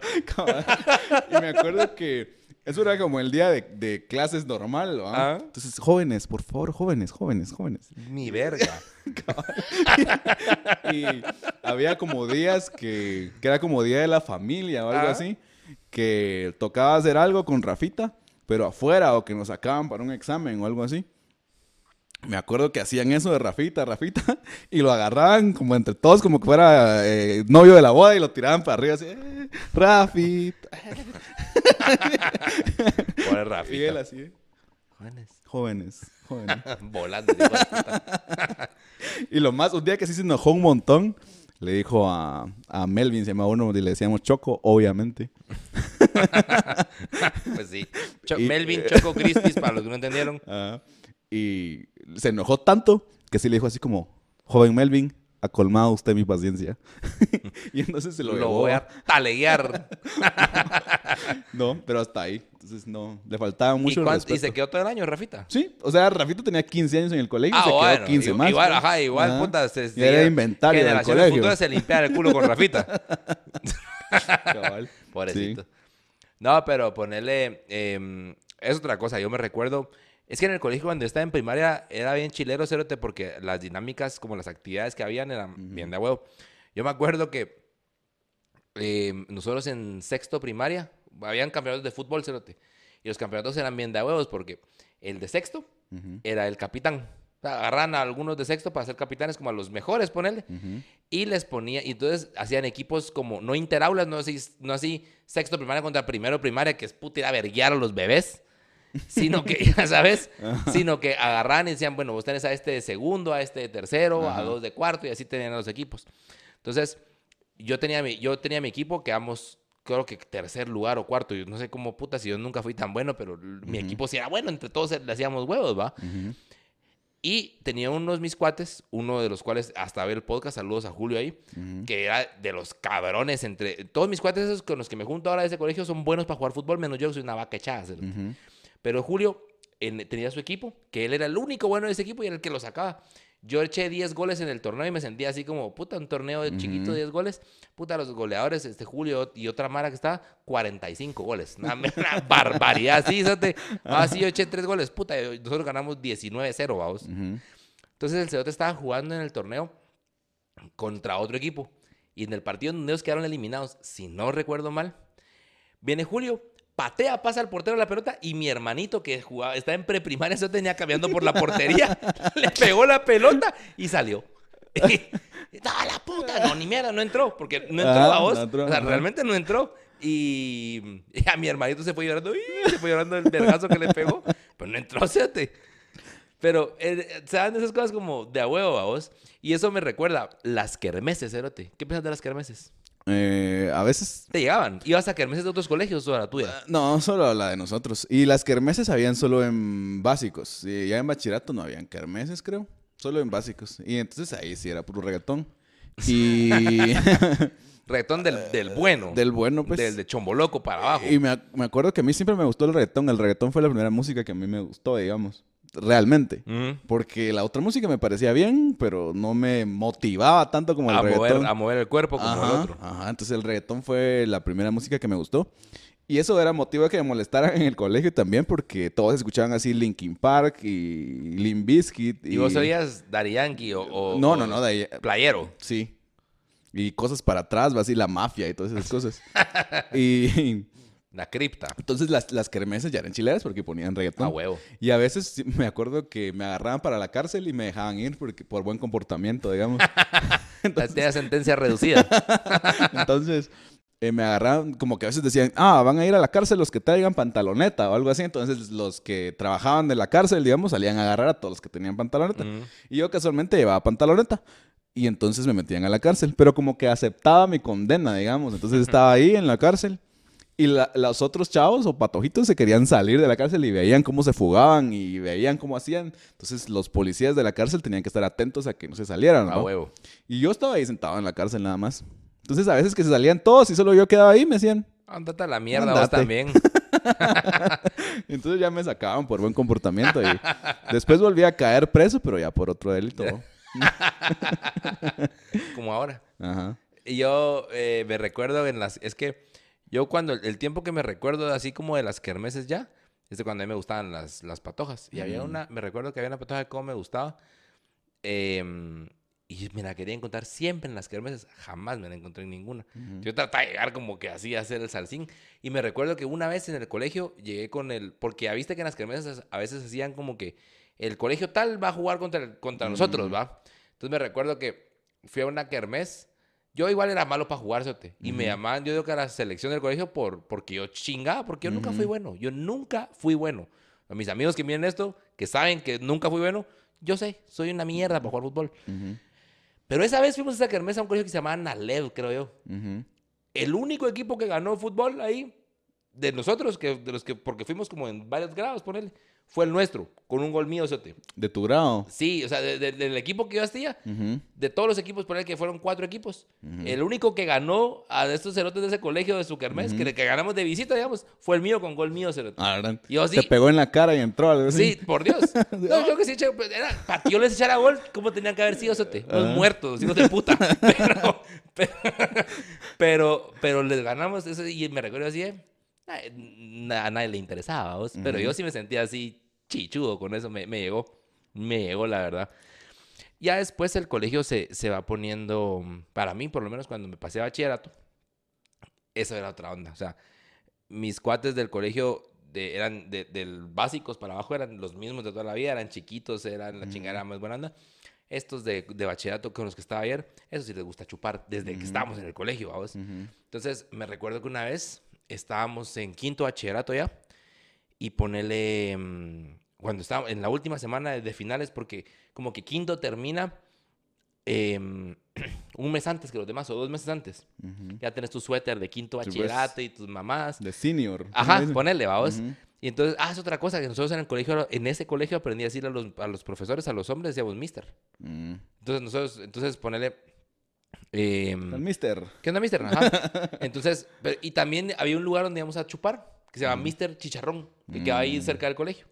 y me acuerdo que eso era como el día de, de clases normal, ¿va? Ah. Entonces, jóvenes, por favor, jóvenes, jóvenes, jóvenes. Mi verga. Y había como días que, que era como día de la familia o algo Ah. así, que tocaba hacer algo con Rafita, pero afuera o que nos sacaban para un examen o algo así. Me acuerdo que hacían eso de Rafita, Rafita, y lo agarraban como entre todos, como que fuera eh, novio de la boda, y lo tiraban para arriba así, "Eh, Rafita. Pobre Y él Rafita. así, Jóvenes. jóvenes, jóvenes. Volando. Y lo más, un día que sí se enojó un montón, le dijo a, a Melvin, se llama uno, y le decíamos Choco, obviamente. Pues sí. Cho- Y- Melvin Choco Crispis, para los que no entendieron. Ajá. y se enojó tanto que sí le dijo así como, joven Melvin, ha colmado usted mi paciencia. y entonces se lo, Lo, voy a taleguear. No, pero hasta ahí. Entonces no, le faltaba ¿Y, mucho el y se quedó todo el año, Rafita? Sí, o sea, Rafito tenía 15 años en el colegio y Ah, se quedó bueno, 15 i- más. Igual, pues. ajá, igual, Ajá. puta. Se, Y era inventario Generaciones futuras se limpian el culo con Rafita. Cabal. Pobrecito. Sí. No, pero ponerle. eh, es otra cosa. Yo me recuerdo. Es que en el colegio, cuando estaba en primaria, era bien chilero, cerote, porque las dinámicas, como las actividades que habían, eran bien de huevo. Yo me acuerdo que eh, nosotros en sexto primaria, habían campeonatos de fútbol, cerote. Y los campeonatos eran bien de huevos porque el de sexto era el capitán. O sea, agarran a algunos de sexto para ser capitanes como a los mejores, ponerle. Y les ponía, y entonces hacían equipos como, no interaulas, no así, no así sexto primaria contra primero primaria, que es puta ir a verguiar a los bebés. Sino que, ya sabes, sino que agarran y decían, bueno, vos tenés a este de segundo, a este de tercero, a dos de cuarto, y así tenían a los equipos. Entonces, yo tenía mi, yo tenía mi equipo, quedamos, creo que tercer lugar o cuarto. Yo no sé cómo puta, si yo nunca fui tan bueno, pero mi equipo sí era bueno, entre todos le hacíamos huevos, ¿va? Y tenía unos mis cuates, uno de los cuales hasta ver el podcast, saludos a Julio ahí, que era de los cabrones entre... Todos mis cuates esos con los que me junto ahora de ese colegio son buenos para jugar fútbol, menos yo que soy una vaca echada. Pero Julio en- tenía su equipo, que él era el único bueno de ese equipo y era el que lo sacaba. Yo eché 10 goles en el torneo y me sentía así como, puta, un torneo de chiquito, 10 goles. Puta, los goleadores, este Julio y otra Mara que estaba, 45 goles. Una, una barbaridad, sí, ¿sabes? Ah, sí, yo eché 3 goles. Puta, nosotros ganamos 19-0, vamos. Entonces el Cerote estaba jugando en el torneo contra otro equipo. Y en el partido donde ellos quedaron eliminados, si no recuerdo mal, viene Julio, patea, pasa al portero la pelota y mi hermanito que jugaba, está en preprimaria, se tenía cambiando por la portería, le pegó la pelota y salió. ¡Ah, la puta! No, ni mierda, no entró, porque no entró Ah, a vos. no entró, o sea, realmente no entró. Y, y a mi hermanito se fue llorando, ¡ih! se fue llorando el vergazo que le pegó, pero no entró, fíjate. Pero eh, se dan esas cosas como de a huevo a vos. Y eso me recuerda las kermeses, Erote. ¿Qué piensas de las kermeses? Eh, a veces Te llegaban. ¿Ibas a kermeses de otros colegios o a la tuya? No, solo la de nosotros. Y las kermeses habían solo en básicos. Y ya en bachillerato no habían kermeses, creo. Solo en básicos. Y entonces ahí sí era puro reggaetón. Y Reggaetón del, del bueno. del bueno, pues. Del de Chomboloco para abajo. Y me, me acuerdo que a mí siempre me gustó el reggaetón. El reggaetón fue la primera música que a mí me gustó, digamos. Realmente. Porque la otra música me parecía bien, pero no me motivaba tanto como el a, reggaetón. mover, a mover el cuerpo como ajá, el otro. Ajá, entonces el reggaetón fue la primera música que me gustó. Y eso era motivo de que me molestaran en el colegio también, porque todos escuchaban así Linkin Park y Limp Bizkit. ¿Y vos oías Daddy Yankee o, o- No, no, no. Playero. Sí. Y cosas para atrás, así la mafia y todas esas cosas. y La cripta. entonces las, las kermeses ya eran chileras porque ponían reggaetón. A huevo. Y a veces me acuerdo que me agarraban para la cárcel y me dejaban ir porque, por buen comportamiento, digamos. Tenía sentencia reducida. Entonces, eh, me agarraban, como que a veces decían, ah, van a ir a la cárcel los que traigan pantaloneta o algo así. Entonces, los que trabajaban de la cárcel, digamos, salían a agarrar a todos los que tenían pantaloneta. Y yo casualmente llevaba pantaloneta. Y entonces me metían a la cárcel. Pero como que aceptaba mi condena, digamos. Entonces estaba ahí en la cárcel. Y la- los otros chavos o patojitos se querían salir de la cárcel y veían cómo se fugaban y veían cómo hacían. Entonces los policías de la cárcel tenían que estar atentos a que no se salieran. A ¿no? huevo. Y yo estaba ahí sentado en la cárcel nada más. Entonces a veces que se salían todos y solo yo quedaba ahí, me decían. Ándate a la mierda vos Ándate. también. Entonces ya me sacaban por buen comportamiento. Y después volví a caer preso, pero ya por otro delito. Como ahora. Ajá. Y yo eh, me recuerdo en las... Es que yo cuando... El tiempo que me recuerdo así como de las kermeses ya, es de cuando a mí me gustaban las, las patojas. Y había una... Me recuerdo que había una patoja que como me gustaba. em, y me la quería encontrar siempre en las kermeses. Jamás me la encontré en ninguna. Yo trataba de llegar como que así a hacer el salsín. Y me recuerdo que una vez en el colegio llegué con el... Porque ya viste que en las kermeses a veces hacían como que el colegio tal va a jugar contra, el- contra nosotros, ¿va? Entonces me recuerdo que fui a una kermés. Yo igual era malo para jugar, Sote. Y me llamaban, yo digo que a la selección del colegio por, porque yo chingaba, porque yo nunca fui bueno. Yo nunca fui bueno. A mis amigos que miren esto, que saben que nunca fui bueno, yo sé, soy una mierda para jugar fútbol. Ujú, Pero esa vez fuimos a esa kermés a un colegio que se llamaba Nalev, creo yo. El único equipo que ganó fútbol ahí, de nosotros, que, de los que, porque fuimos como en varios grados, ponele, fue el nuestro, con un gol mío, Sote. De tu grado. Sí, o sea, de- de- del equipo que yo hacía, Ujú. de todos los equipos, por que fueron cuatro equipos. El único que ganó a estos cerotes de ese colegio de su kermés, que, que ganamos de visita, digamos, fue el mío con gol mío, cerote. Ah, ¿verdad? Yo sí. Te pegó en la cara y entró algo así. Sí, por Dios. No, yo que sí, pues, era, para que yo les echara gol, ¿cómo tenían que haber sido, Sote? Los muertos, hijos de puta. Pero, pero, pero, pero les ganamos eso y me recuerdo así, eh, a nadie le interesaba, ¿vos? pero yo sí me sentía así chichudo con eso, me, me llegó, me llegó la verdad. Ya después el colegio se, se va poniendo, para mí por lo menos cuando me pasé a bachillerato, eso era otra onda, o sea, mis cuates del colegio de, eran de, del básicos para abajo, eran los mismos de toda la vida, eran chiquitos, eran la chingada más buena onda. Estos de, de bachillerato con los que estaba ayer, eso sí les gusta chupar desde que estábamos en el colegio, vamos. Entonces, me recuerdo que una vez estábamos en quinto bachillerato ya y ponerle, mm, cuando estábamos en la última semana de, finales, porque como que quinto termina em, un mes antes que los demás, o dos meses antes. Ya tenés tu suéter de quinto bachillerato y tus mamás. De senior. Ajá, ¿cómo se ponele, vamos. Ujú. Y entonces, ah, es otra cosa que nosotros en el colegio, en ese colegio aprendí a decir a los, a los profesores, a los hombres, decíamos mister. Mm. Entonces, nosotros, entonces ponele... em, El mister. ¿Qué onda, mister? Ajá. Entonces, pero- y también había un lugar donde íbamos a chupar, que se llama Mister Chicharrón, que quedaba ahí Mm. cerca del colegio.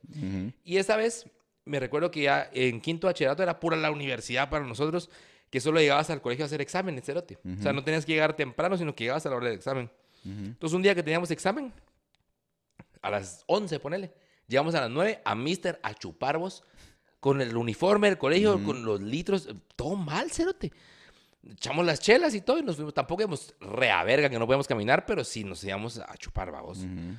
Y esa vez, me recuerdo que ya en quinto bachillerato era pura la universidad para nosotros, que solo llegabas al colegio a hacer exámenes, cerote. O sea, no tenías que llegar temprano, sino que llegabas a la hora del examen. Entonces, un día que teníamos examen, a las 11, ponele, llegamos a las 9 a Mister a chupar vos, con el uniforme del colegio, con los litros, todo mal, cerote. Echamos las chelas y todo y nos fuimos. Tampoco íbamos re a verga que no podíamos caminar, pero sí nos íbamos a chupar, vamos. Ujú.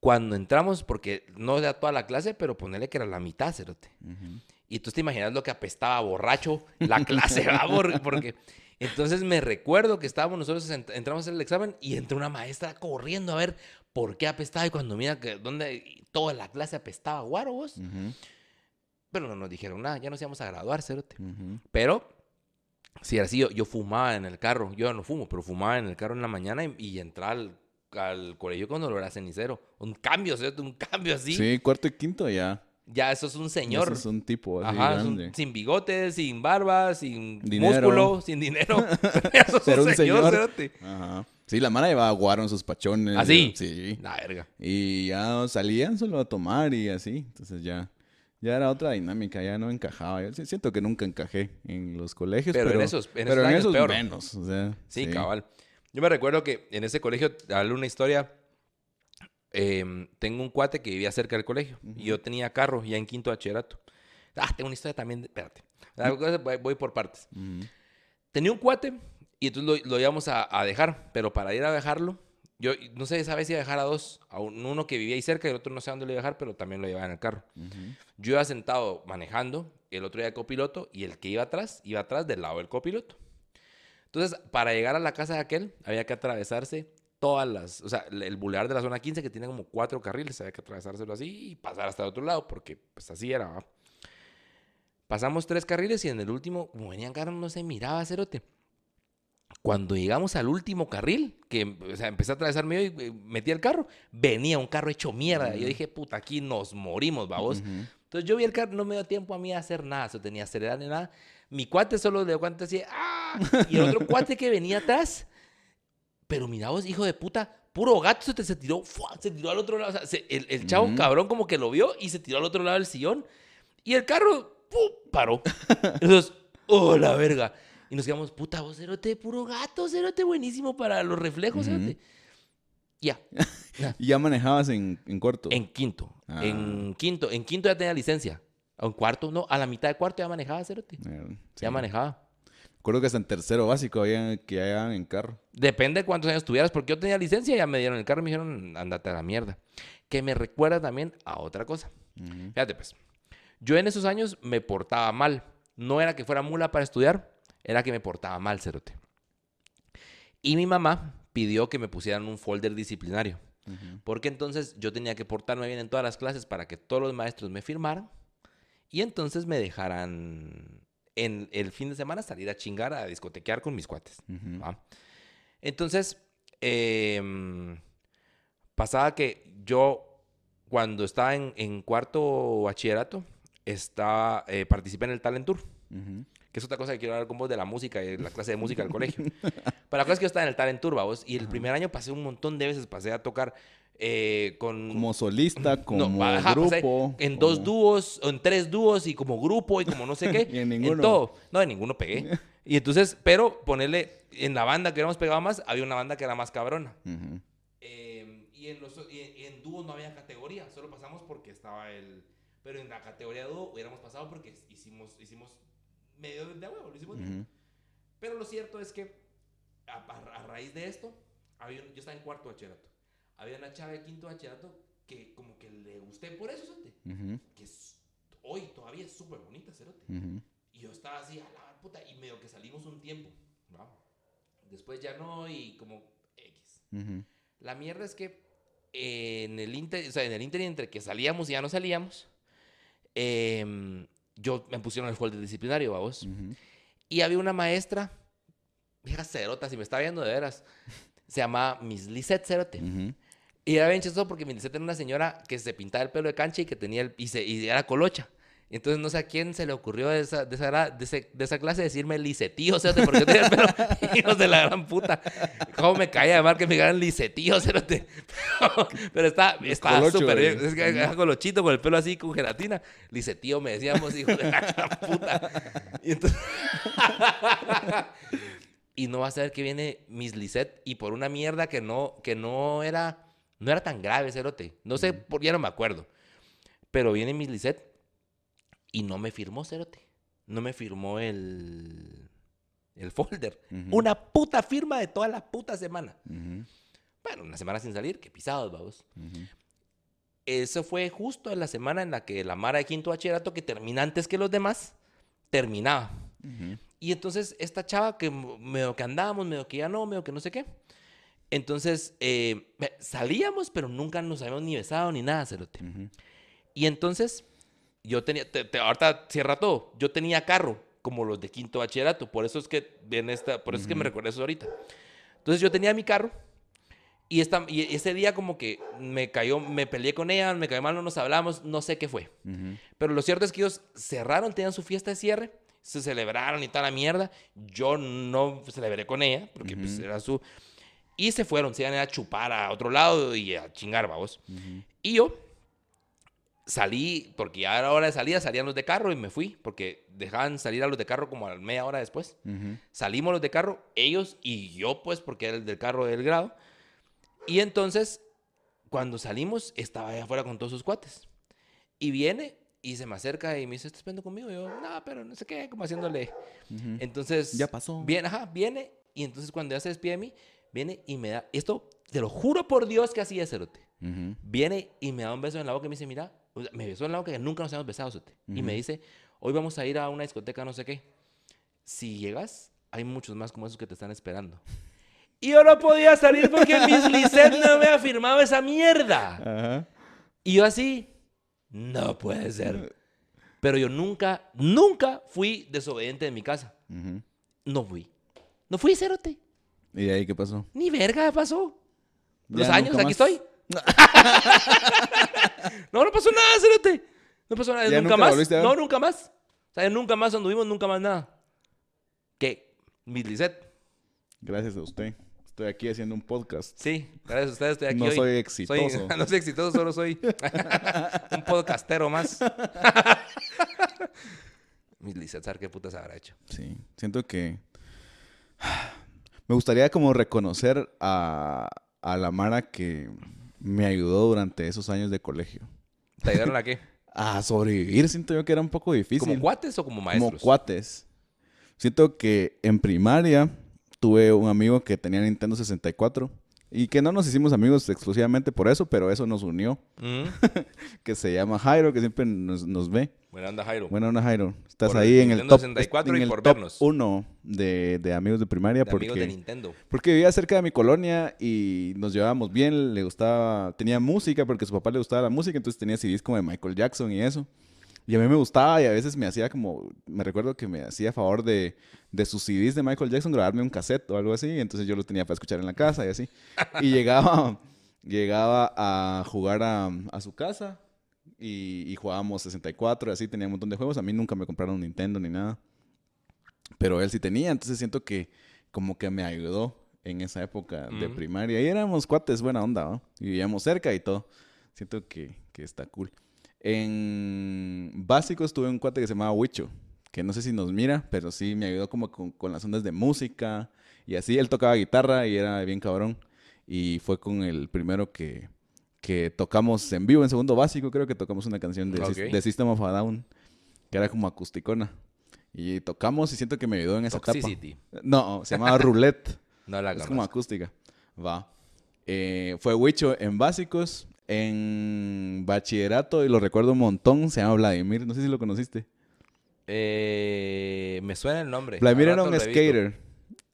Cuando entramos, porque no era toda la clase, pero ponele que era la mitad, cerote. Ujú. Y tú te imaginas lo que apestaba borracho la clase. Por- Porque entonces me recuerdo que estábamos nosotros, ent- entramos en el examen y entró una maestra corriendo a ver por qué apestaba. Y cuando mira que donde toda la clase apestaba, guaro vos. Ujú. Pero no nos dijeron nada, ya nos íbamos a graduar, cerote. Ujú. Pero, sí, así yo, yo fumaba en el carro. Yo no fumo, pero fumaba en el carro en la mañana y, y entraba al, al colegio con olor a cenicero. Un cambio, cerote, un cambio así. Sí, cuarto y quinto ya. Ya eso es un señor. Ese es un tipo así Ajá, un- sin bigote, sin barba, sin Dinero. músculo, sin dinero. Eso es un señor. Ajá. Sí, la mara llevaba guaro en sus pachones. ¿Ah, sí? Sí. La verga. Y ya salían solo a tomar y así. Entonces ya, ya era otra dinámica, ya no encajaba. Yo sí siento que nunca encajé en los colegios, Pero pero, en esos- en pero esos en esos peor. menos. O sea, Sí, cabal. Yo me recuerdo que en ese colegio, darle una historia, em, tengo un cuate que vivía cerca del colegio. Y yo tenía carro ya en quinto bachillerato. Ah, tengo una historia también, de- espérate. Voy- por partes. Tenía un cuate y entonces lo, lo íbamos a, a dejar, pero para ir a dejarlo, yo no sé, esa vez iba a dejar a dos, a un- uno que vivía ahí cerca y el otro no sé dónde lo iba a dejar, pero también lo llevaba en el carro. Yo iba sentado manejando, el otro iba copiloto y el que iba atrás, iba atrás del lado del copiloto. Entonces, para llegar a la casa de aquel, había que atravesarse todas las, o sea, el el bulevar de la zona 15 que tiene como cuatro carriles, había que atravesárselo así y pasar hasta el otro lado, porque pues así era. ¿va? Pasamos tres carriles y en el último, como venían carros, no se miraba, cerote. Cuando llegamos al último carril, que o sea, empecé a atravesar medio y eh, metí el carro, venía un carro hecho mierda. Y yo dije, puta, aquí nos morimos, vamos. Ujú. Entonces yo vi el carro, no me dio tiempo a mí a hacer nada, no tenía acelerar ni nada. Mi cuate solo le dio cuenta así, ¡ah! Y el otro cuate que venía atrás, pero mira vos, hijo de puta, puro gato se, te, se tiró, ¡fua! se tiró al otro lado. O sea, se- el, el chavo Ujú. cabrón como que lo vio y se tiró al otro lado del sillón. Y el carro, ¡pum! paró. Entonces, ¡oh, la verga! Y nos quedamos, puta, vos, cerote, puro gato, cerote, buenísimo para los reflejos, Ujú. cerote. Ya. ya. Y ya manejabas en, en corto. En quinto. Ah. En quinto. En quinto ya tenía licencia. En cuarto, no. A la mitad de cuarto ya manejaba, cerote. Eh, sí. Ya manejaba. Recuerdo que hasta en tercero básico había que ya iban en carro. Depende de cuántos años tuvieras, porque yo tenía licencia, ya me dieron el carro y me dijeron, andate a la mierda. Que me recuerda también a otra cosa. Fíjate, pues. Yo en esos años me portaba mal. No era que fuera mula para estudiar, era que me portaba mal, cerote. Y mi mamá pidió que me pusieran un folder disciplinario. Porque entonces yo tenía que portarme bien en todas las clases para que todos los maestros me firmaran. Y entonces me dejaran en el fin de semana salir a chingar, a discotequear con mis cuates. Entonces, em, pasaba que yo, cuando estaba en, en cuarto bachillerato, estaba, eh, participé en el Talent Tour, Ujú. Que es otra cosa que quiero hablar con vos de la música y la clase de música del colegio. Pero la cosa es que yo estaba en el Talent Tour, vos, y el primer año pasé un montón de veces, pasé a tocar eh, con... Como solista, como ajá, grupo. en dos como- dúos, o en tres dúos y como grupo y como no sé qué. Y en ninguno. todo. No, en ninguno pegué. Y entonces, pero ponerle, en la banda que éramos pegado más, había una banda que era más cabrona. Ujú. Eh, y, en los, y, en dúos no había categoría, solo pasamos porque estaba el... Pero en la categoría de dúo hubiéramos pasado porque hicimos, hicimos medio de huevo, lo hicimos bien. Ujú. Pero lo cierto es que a, a- a raíz de esto, había yo estaba en cuarto bachillerato. había una chava de quinto bachillerato que como que le gusté por eso, cerote. Ujú, Que es- hoy todavía es súper bonita, cerote. ujú. Y yo estaba así, a la puta, y medio que salimos un tiempo. ¿va? Después ya no, y como X. Ujú, La mierda es que en el inter, o sea, en el inter entre que salíamos y ya no salíamos, em, yo me pusieron el folder disciplinario, vamos. Y había una maestra, vieja cerota, si me está viendo de veras, se llama Miss Lisette Cerote. Y era bien chistoso porque Miss Lisette era una señora que se pintaba el pelo de cancha y que tenía el, y, se- y era colocha. Entonces no sé a quién se le ocurrió de esa, de esa, de ese- de esa clase decirme licetío, cerote, porque yo tenía el pelo hijos de la gran puta. ¿Cómo me caía de mal que me digan licetío, cerote? Pero, pero está, súper bien. Es que era colochito con el pelo así con gelatina. Licetío me decíamos, hijo de la gran puta. Y entonces... y no va a ser que viene Miss Lisette y por una mierda que no, que no era, no era tan grave, cerote. No sé, por, ya no me acuerdo. Pero viene Miss Lisette y no me firmó, cerote. No me firmó el, el folder. Una puta firma de toda la puta semana. Ujú, Bueno, una semana sin salir, que pisados, vamos. Eso fue justo en la semana en la que la Mara de quinto bachillerato, que termina antes que los demás, terminaba. Y entonces esta chava que medio que andábamos, medio que ya no, medio que no sé qué. Entonces eh, salíamos, pero nunca nos habíamos ni besado ni nada, cerote. Y entonces yo tenía, te- te- ahorita cierra todo, yo tenía carro, como los de quinto bachillerato, por eso es que en esta, por eso es que me recuerdo eso ahorita. Entonces yo tenía mi carro y, esta, y ese día como que me cayó, me peleé con ella, me cayó mal, no nos hablamos, no sé qué fue. Ujú. Pero lo cierto es que ellos cerraron, tenían su fiesta de cierre, se celebraron y toda la mierda. Yo no celebré con ella, porque pues Ujú. era su... Y se fueron, se iban a chupar a otro lado y a chingar. Ujú. Y yo salí, porque ya era hora de salida, salían los de carro y me fui, porque dejaban salir a los de carro como a media hora después. Ujú. Salimos los de carro, ellos y yo, pues, porque era el del carro del grado. Y entonces, cuando salimos, estaba allá afuera con todos sus cuates. Y viene y se me acerca y me dice, ¿estás viendo conmigo? Y yo, no, pero no sé qué, como haciéndole. Entonces, Ya pasó. Viene, ajá, viene. Y entonces, cuando ya se despide de mí, viene y me da. Esto, te lo juro por Dios que así es, Cerote. Ujú. Viene y me da un beso en la boca y me dice, mira, o sea, me besó en la boca que nunca nos habíamos besado, Cerote. Y me dice, hoy vamos a ir a una discoteca, no sé qué. Si llegas, hay muchos más como esos que te están esperando. Y yo no podía salir porque Miss Lisette no me ha firmado esa mierda. Ajá. Y yo así, no puede ser. Pero yo nunca, nunca fui desobediente de mi casa. Ujú. No fui. No fui, cerote. ¿Y de ahí qué pasó? Ni verga pasó. Los Ya años, aquí más. estoy. no, no pasó nada, cerote. No pasó nada. ¿Ya Nunca más. No, nunca más. O sea, nunca más anduvimos, nunca más nada. ¿Qué? Miss Lisette. Gracias a usted. Estoy aquí haciendo un podcast. Sí, gracias a ustedes estoy aquí No hoy. soy exitoso. no soy exitoso, solo soy un podcastero más. Miss Lisette, ¿saber qué putas habrá hecho? Sí. Siento que. Me gustaría como reconocer a, a la Mara que me ayudó durante esos años de colegio. ¿Te ayudaron a qué? A sobrevivir, siento yo que era un poco difícil. ¿Como cuates o como maestros? Como cuates. Siento que en primaria tuve un amigo que tenía Nintendo 64 y que no nos hicimos amigos exclusivamente por eso, pero eso nos unió, Mm. que se llama Jairo, que siempre nos, nos ve. Buena onda, Jairo. Bueno, onda Jairo, estás Por ahí el en el top, 64 en y el por top vernos. uno de, de amigos de primaria de porque, amigos de Nintendo. porque vivía cerca de mi colonia y nos llevábamos bien, le gustaba, tenía música porque a su papá le gustaba la música, entonces tenía CDs como de Michael Jackson y eso. Y a mí me gustaba y a veces me hacía como, me recuerdo que me hacía favor de, de sus CDs de Michael Jackson grabarme un cassette o algo así, entonces yo lo tenía para escuchar en la casa y así. Y llegaba, llegaba a jugar a, a su casa y, y jugábamos 64 y así, tenía un montón de juegos. A mí nunca me compraron un Nintendo ni nada. Pero él sí tenía, entonces siento que como que me ayudó en esa época de Ujú. primaria. Y éramos cuates, buena onda, ¿no? Y vivíamos cerca y todo. Siento que, que está cool. En básicos tuve un cuate que se llamaba Huicho, que no sé si nos mira, pero sí me ayudó como con, con las ondas de música y así. Él tocaba guitarra y era bien cabrón. Y fue con el primero que, que tocamos en vivo, en segundo básico, creo que tocamos una canción de, de System of a Down, que era como acusticona. Y tocamos y siento que me ayudó en esa etapa. Toxicity. No, se llamaba Roulette. No la es como acústica. Va. Eh, fue Huicho en básicos, en bachillerato, y lo recuerdo un montón, se llama Vladimir, no sé si lo conociste. Eh, me suena el nombre. Vladimir era un skater.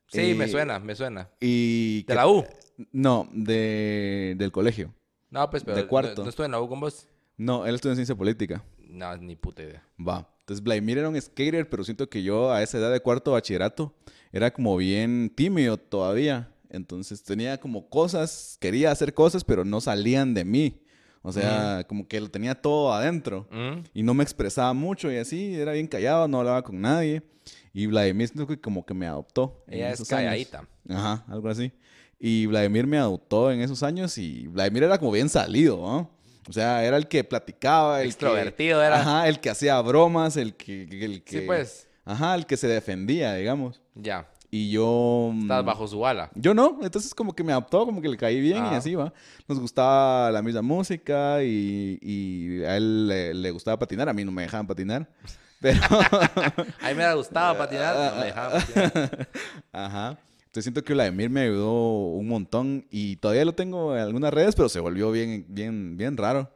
Sí, me suena, me suena. Y ¿De que- la U? No, de, del colegio. No, pues, pero de no- cuarto. ¿no, estuve en la U con vos? No, él estudió en ciencia política. No, ni puta idea. Va. Entonces, Vladimir era un skater, pero siento que yo a esa edad de cuarto bachillerato era como bien tímido todavía. Entonces tenía como cosas, quería hacer cosas, pero no salían de mí. O sea, como que lo tenía todo adentro. ¿Mm? Y no me expresaba mucho y así, era bien callado, no hablaba con nadie. Y Vladimir como que me adoptó. Ella es años. calladita. Ajá, algo así. Y Vladimir me adoptó en esos años y Vladimir era como bien salido, ¿no? O sea, era el que platicaba, el Extrovertido que, era. Ajá, el que hacía bromas, el que, el que... Sí, pues. Ajá, el que se defendía, digamos. Ya. Y yo... mm, Estás bajo su ala. Yo no, entonces como que me adoptó, como que le caí bien y Ah. así va. Nos gustaba la misma música y, y a él le, le gustaba patinar, a mí no me dejaban patinar. Pero... A mí me gustado patinar, no me dejaban patinar. Ajá. Entonces siento que Vladimir me ayudó un montón y todavía lo tengo en algunas redes, pero se volvió bien, bien, bien raro.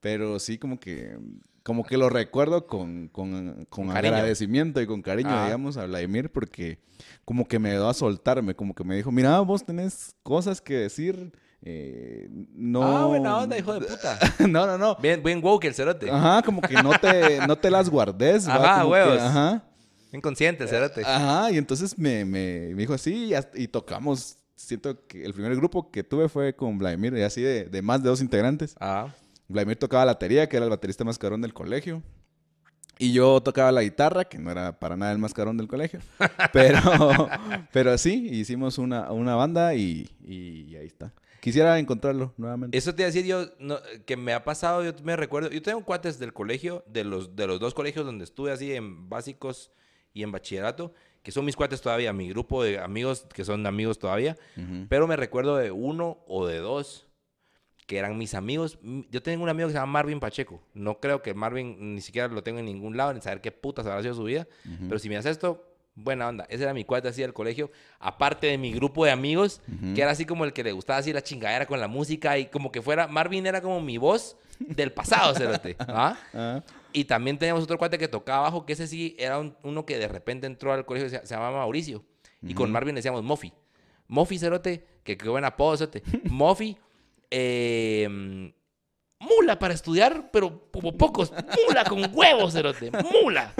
Pero sí como que, como que lo recuerdo con, con, con agradecimiento y con cariño, Ajá. digamos, a Vladimir, porque como que me ayudó a soltarme, como que me dijo, mira, vos tenés cosas que decir, eh, no... Ah, buena onda, hijo de puta. no, no, no. Bien, bien woke el cerote. Ajá, como que no te, no te las guardes. Ajá, Como que- huevos. ajá. Bien consciente el cerote. Ajá, y entonces me, me, me dijo así y, y tocamos. Siento que el primer grupo que tuve fue con Vladimir, y así de, de más de dos integrantes. Ah. Vladimir tocaba la batería, que era el baterista más cabrón del colegio. Y yo tocaba la guitarra, que no era para nada el más cabrón del colegio. Pero, pero sí, hicimos una, una banda y, y ahí está. Quisiera encontrarlo nuevamente. Eso te iba a decir yo, no, que me ha pasado, yo me recuerdo, yo tengo cuates del colegio, de los, de los dos colegios donde estuve así en básicos y en bachillerato, que son mis cuates todavía, mi grupo de amigos que son amigos todavía, pero me recuerdo de uno o de dos que eran mis amigos. Yo tengo un amigo que se llama Marvin Pacheco. No creo que Marvin ni siquiera lo tengo en ningún lado, ni saber qué putas habrá sido su vida. Pero si me haces esto, buena onda. Ese era mi cuate así del colegio. Aparte de mi grupo de amigos, Ujú. que era así como el que le gustaba así la chingadera con la música y como que fuera, Marvin era como mi voz del pasado, cerote. ¿ah? Ah, Y también teníamos otro cuate que tocaba bajo, que ese sí era un- uno que de repente entró al colegio, se, se llamaba Mauricio. Y con Marvin decíamos Mofi. Mofi, cerote, que qué buen apodo, cerote. Mofi, eh, mula para estudiar, pero como pocos. Mula con huevos, cerote. Mula.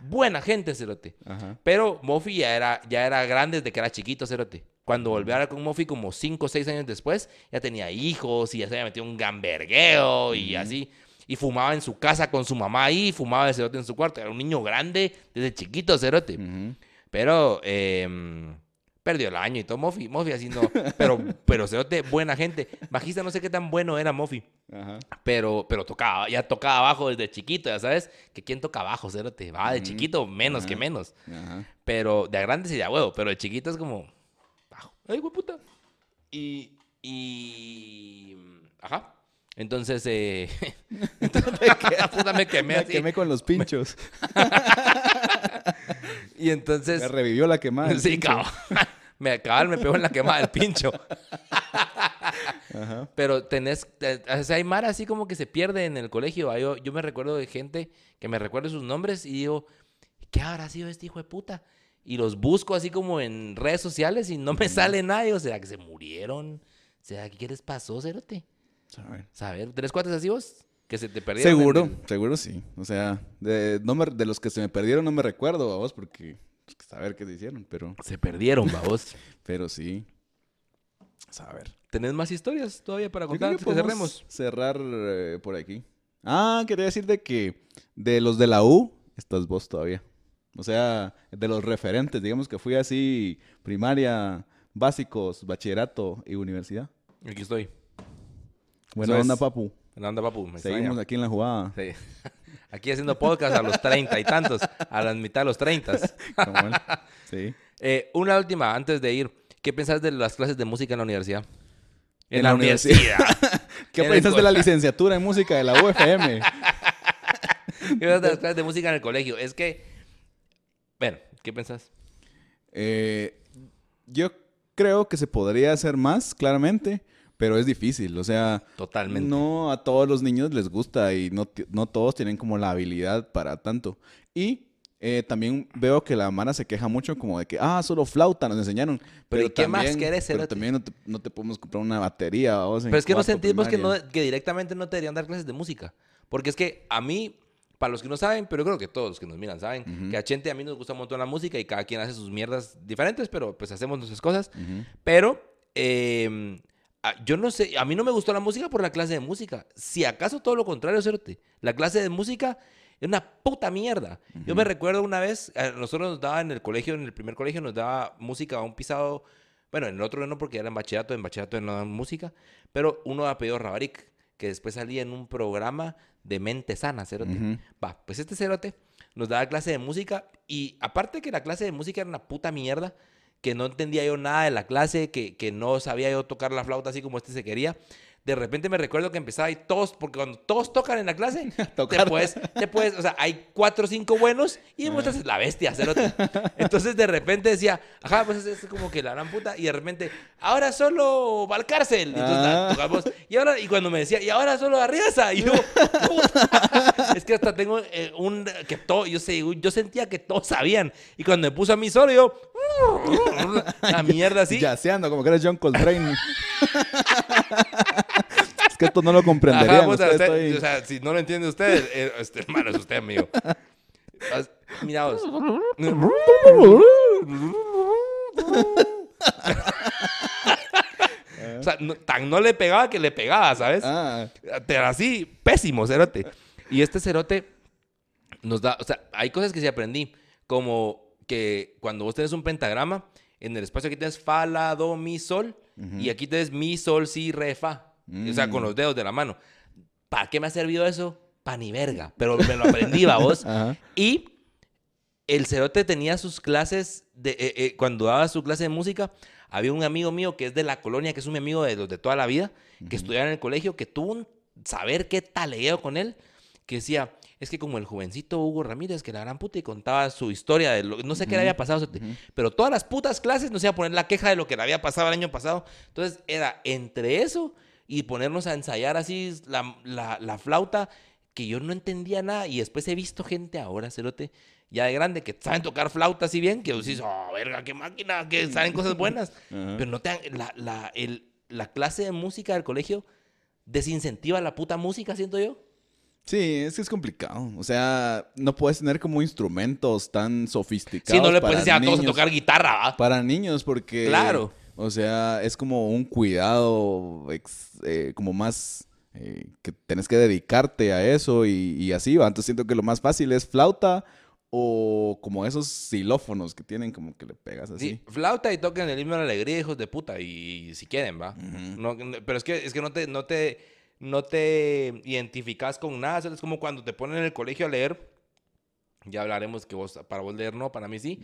Buena gente, cerote. ajá. Pero Mofi ya era, ya era grande desde que era chiquito, cerote. Cuando volví a hablar con Mofi, como 5 o 6 años después, ya tenía hijos y ya se había metido un gambergueo y así. Y fumaba en su casa con su mamá ahí, fumaba el cerote en su cuarto. Era un niño grande desde chiquito, cerote. Pero eh, perdió el año y todo. Mofi, Mofi así no. Pero, pero cerote, buena gente. Bajista, no sé qué tan bueno era Mofi. Ajá. Pero, pero tocaba, ya tocaba bajo desde chiquito, ya sabes. Que quién toca bajo, cerote. Va, de chiquito, menos que menos. Ajá. Pero de a grande sí ya huevo, pero de chiquito es como. Bajo. Ay, güey, puta. Y. Y. Ajá. Entonces, eh. entonces, puta, me quemé Me así. quemé con los pinchos. Y entonces. Me revivió la quemada. el sí, pincho. cabrón. Me cabal, me pegó en la quemada del pincho. Ajá. Pero tenés, te- o sea, hay mar así como que se pierde en el colegio. Ah, Yo, yo me recuerdo de gente que me recuerda sus nombres y digo, ¿qué habrá sido este hijo de puta? Y los busco así como en redes sociales y no me sale nadie. O sea, que se murieron. O sea, ¿qué les pasó, Cerote? Saber. Saber, ¿tres cuates así vos? Que se te perdieron. Seguro, el- seguro sí. O sea, de, no me- de los que se me perdieron no me recuerdo a vos porque que saber qué se hicieron, pero, Se perdieron, vos. pero sí. Saber. ¿Tenés más historias todavía para contar antes que cerremos? cerrar eh, por aquí. Ah, quería decir de que de los de la U estás vos todavía. O sea, de los referentes, digamos que fui así primaria, básicos, bachillerato y universidad. Aquí estoy. Buena onda, papu. Anda, papu. Me Seguimos extraña. aquí en la jugada. Sí. Aquí haciendo podcast a los treinta y tantos, a la mitad de los treintas. Sí. Eh, una última, antes de ir. ¿Qué pensás de las clases de música en la universidad? En la universidad. ¿Qué piensas de la licenciatura en música de la UFM? ¿Qué pensás de las clases de música en el colegio? Es que... Bueno, ¿qué pensás? Eh, yo creo que se podría hacer más, claramente, pero es difícil. O sea, Totalmente. no a todos los niños les gusta y no, no todos tienen como la habilidad para tanto. Y eh, también veo que la Mara se queja mucho como de que, ah, solo flauta nos enseñaron. Pero ¿y qué más también- querés, Pero también no te, no te podemos comprar una batería. vos, en Pero es que no sentimos que, no, que directamente no te deberían dar clases de música. Porque es que a mí, para los que no saben, pero yo creo que todos los que nos miran saben, Ujú. que a Chente a mí nos gusta un montón la música y cada quien hace sus mierdas diferentes, pero pues hacemos nuestras cosas. Ujú. Pero eh, yo no sé, a mí no me gustó la música por la clase de música. Si acaso todo lo contrario, Cerote. La clase de música es una puta mierda. Yo me recuerdo una vez, a nosotros nos daba en el colegio, en el primer colegio, nos daba música a un pisado. Bueno, en el otro no, porque era en bachillerato, en bachillerato no daban música. Pero uno de apellido Rabaric, que después salía en un programa de mente sana, Cerote. Va, pues este cerote nos daba clase de música y aparte que la clase de música era una puta mierda, que no entendía yo nada de la clase, que, que no sabía yo tocar la flauta así como este se quería. De repente me recuerdo que empezaba y todos, porque cuando todos tocan en la clase, te puedes, te puedes, o sea, hay cuatro o cinco buenos y demuestras la bestia, cerote. Entonces de repente decía, ajá, pues es, es como que la gran puta, y de repente, ahora solo Valcárcel. Y entonces Ah. tocamos, y ahora, y cuando me decía, y ahora solo Arriaza, y yo, puta. es que hasta tengo eh, un, que todo, yo sé, yo sentía que todos sabían, y cuando me puso a mí solo, yo, la mierda así. Yaceando, como que eres John Coltrane. Que esto no lo comprenderían. Ajá, puta, ustedes, usted- estoy- O sea, si no lo entiende usted, eh, este, hermano, es usted, amigo. As- Mira vos. O sea, no- tan no le pegaba que le pegaba, ¿sabes? Ah, Pero así, pésimo, cerote. Y este cerote nos da, o sea, hay cosas que sí aprendí, como que cuando vos tenés un pentagrama, en el espacio aquí tienes fa, la, do, mi, sol, y aquí tienes mi, sol, si, re, fa. O sea, con Mm. los dedos de la mano. ¿Para qué me ha servido eso? Pa' ni verga. Pero me lo aprendí, vos. ajá. Y el cerote tenía sus clases, de, eh, eh, cuando daba su clase de música, había un amigo mío que es de la colonia, que es un amigo de los de toda la vida, que estudiaba en el colegio, que tuvo un saber qué taleo con él, que decía, es que como el jovencito Hugo Ramírez, que la gran puta, y contaba su historia de lo, no sé qué le había pasado, cerote, pero todas las putas clases nos iba a poner la queja de lo que le había pasado el año pasado. Entonces era entre eso y ponernos a ensayar así la, la- la flauta, que yo no entendía nada. Y después he visto gente ahora, cerote, ya de grande, que saben tocar flauta así bien, que decís, oh, verga, qué máquina, que saben cosas buenas. Pero no te dan- la, la, el- la clase de música del colegio desincentiva la puta música, siento yo. Sí, es que es complicado. O sea, no puedes tener como instrumentos tan sofisticados. Si no le para puedes decir a todos a tocar guitarra, ¿va? Para niños, porque. Claro. O sea, es como un cuidado ex- eh, como más. eh, que tenés que dedicarte a eso y, y así va. Entonces siento que lo más fácil es flauta o como esos xilófonos que tienen como que le pegas así. Sí, flauta y toquen el himno de la alegría, hijos de puta, y, si quieren, ¿va? No, no, pero es que, es que no, te, no, te, no te identificas con nada. Es como cuando te ponen en el colegio a leer. Ya hablaremos que vos, para vos leer no, para mí sí.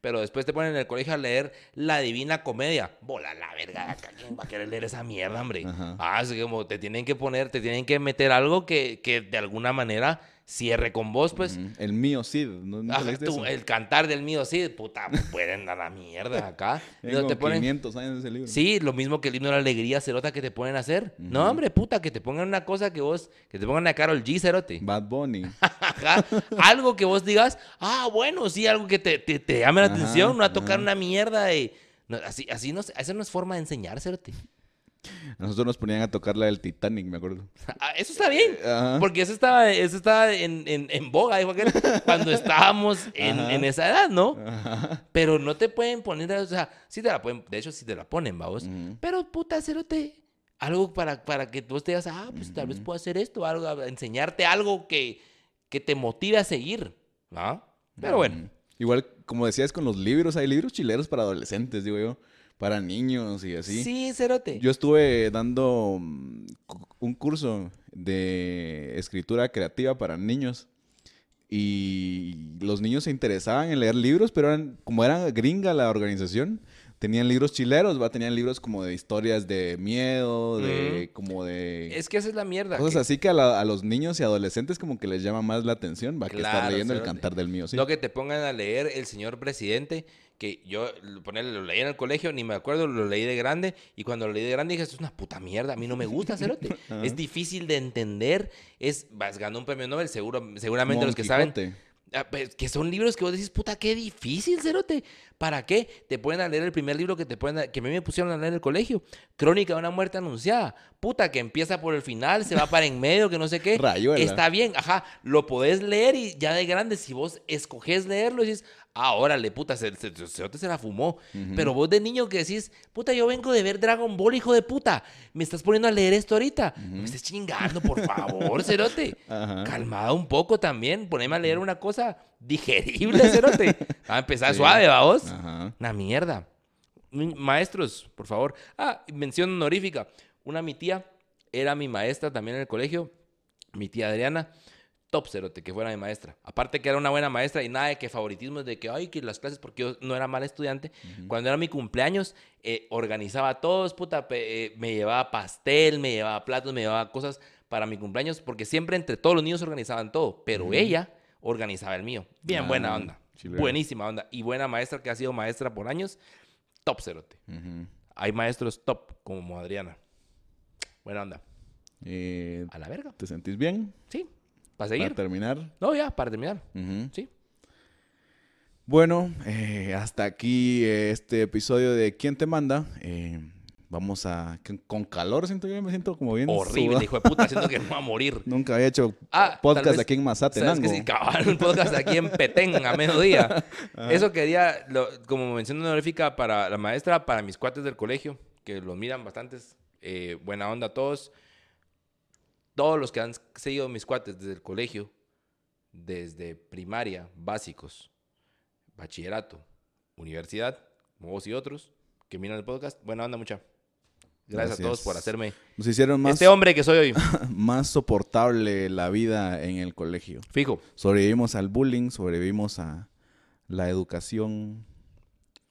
Pero después te ponen en el colegio a leer La Divina Comedia. Bola la verga, ¿quién va a querer leer esa mierda, hombre? Ajá. Ah, es como te tienen que poner, te tienen que meter algo que, que de alguna manera cierre con vos, pues. Ujú. El mío, sí. ¿No, no Ajá, leíste tú, el cantar del mío, sí, puta, pueden a la mierda acá. Tengo No te ponen- 500 años ese libro. Sí, lo mismo que el himno de la alegría, cerota, que te ponen a hacer. No, Ujú. hombre, puta, que te pongan una cosa que vos, que te pongan a Carol G, cerote. Bad Bunny. Ajá. Algo que vos digas, ah, bueno, sí, algo que te, te, te llame la atención, no a tocar una mierda de... no, así, así no, esa no es forma de. A Nosotros nos ponían a tocar la del Titanic, me acuerdo. Ah, Eso está bien. Ajá. Porque eso estaba, eso estaba en, en, en boga, dijo aquel, cuando estábamos en, esa edad, ¿no? Ajá. Pero no te pueden poner, o sea, sí te la pueden, de hecho sí te la ponen, vamos. Pero puta, cerote, algo para, para que tú te digas, ah, pues tal vez puedo hacer esto, algo, enseñarte algo que, que te motive a seguir, ¿no? Pero bueno. Igual, como decías con los libros, hay libros chileros para adolescentes, digo yo. Para niños y así. sí, cerote. Yo estuve dando mm, un curso de escritura creativa para niños y los niños se interesaban en leer libros, pero eran, como era gringa la organización, tenían libros chileros, ¿va? Tenían libros como de historias de miedo, de como de es que esa es la mierda. cosas que- así que a, la- a los niños y adolescentes como que les llama más la atención, va, que estar Claro, leyendo el cantar del mío, sí. No que te pongan a leer El Señor Presidente, que yo ponerle, lo leí en el colegio, ni me acuerdo, lo leí de grande, y cuando lo leí de grande dije, esto es una puta mierda, a mí no me gusta Cerote. es difícil de entender, es, vas, ganó un premio Nobel, seguro, seguramente los que saben. Ah, pues, que son libros que vos decís, puta, qué difícil, Cerote. ¿Para qué? Te pueden leer el primer libro que te pueden que a mí me pusieron a leer en el colegio. Crónica de una muerte anunciada. Puta, que empieza por el final, se va para en medio, que no sé qué. Rayuela. Está bien, ajá. Lo podés leer y ya de grande, si vos escoges leerlo, dices, ah, órale, puta, se, se, se- Cerote se la fumó. Pero vos de niño que decís, puta, yo vengo de ver Dragon Ball, hijo de puta. Me estás poniendo a leer esto ahorita. Me estés chingando, por favor, Cerote. Ajá. Calmado un poco también. Poneme a leer una cosa digerible, Cerote. Va a empezar Sí. suave, ¿va vos? Ajá. Una mierda. Mi- Maestros, por favor. Ah, mención honorífica. Una mi tía era mi maestra también en el colegio. Mi tía Adriana. Top cerote, que fuera mi maestra. Aparte que era una buena maestra y nada de que favoritismo, de que, ay, que las clases, porque yo no era mal estudiante. Cuando era mi cumpleaños, eh, organizaba a todos, puta, eh, me llevaba pastel, me llevaba platos, me llevaba cosas para mi cumpleaños, porque siempre entre todos los niños organizaban todo, pero ella organizaba el mío. Bien Ah, buena onda. Buenísima onda. Y buena maestra que ha sido maestra por años. Top cerote. Hay maestros top, como Adriana. Buena onda. Eh, A la verga. ¿Te sentís bien? Sí. Para Para seguir. terminar. No, ya, para terminar. Sí. Bueno, eh, hasta aquí eh, este episodio de ¿Quién te manda? Eh, vamos a... con- calor siento yo, me siento como bien Horrible, sudado. hijo de puta. Siento que me va a morir. Nunca había hecho Ah, podcast vez- aquí en ¿Sabes Mazatenango. que sí, cabal, un podcast aquí en Petén a mediodía. Eso quería, lo- como mención honorífica para la maestra, para mis cuates del colegio, que lo miran bastantes. eh, buena onda a todos. Todos los que han seguido mis cuates desde el colegio, desde primaria, básicos, bachillerato, universidad, como vos y otros, que miran el podcast. Buena onda, mucha. Gracias, a todos por hacerme Nos hicieron más, este hombre que soy hoy. más soportable la vida en el colegio. Fijo. Sobrevivimos al bullying, sobrevivimos a la educación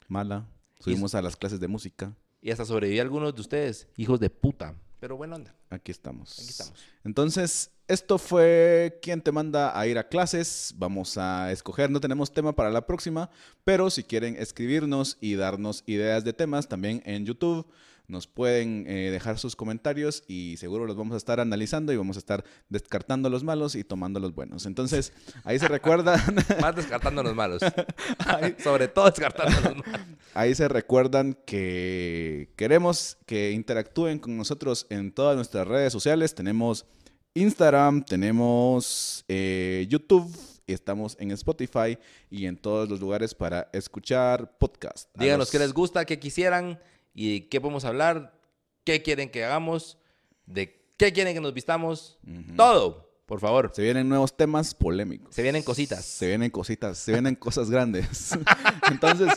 mala, subimos a las clases de música. Y hasta sobreviví a algunos de ustedes, hijos de puta. Pero buena onda. Aquí estamos. Aquí estamos. Entonces, esto fue quién te manda a ir a clases. Vamos a escoger, no tenemos tema para la próxima, pero si quieren escribirnos y darnos ideas de temas, también en YouTube nos pueden eh, dejar sus comentarios y seguro los vamos a estar analizando y vamos a estar descartando los malos y tomando los buenos. Entonces, ahí se recuerdan, Más descartando los malos. Sobre todo descartando los malos. ahí se recuerdan que queremos que interactúen con nosotros en todas nuestras redes sociales. Tenemos Instagram, tenemos eh, YouTube, y estamos en Spotify y en todos los lugares para escuchar podcast. Díganos los- qué les gusta, qué quisieran y qué podemos hablar, qué quieren que hagamos, de qué quieren que nos vistamos. Todo, por favor. Se vienen nuevos temas polémicos. Se vienen cositas. Se vienen cositas, se vienen cosas grandes. Entonces,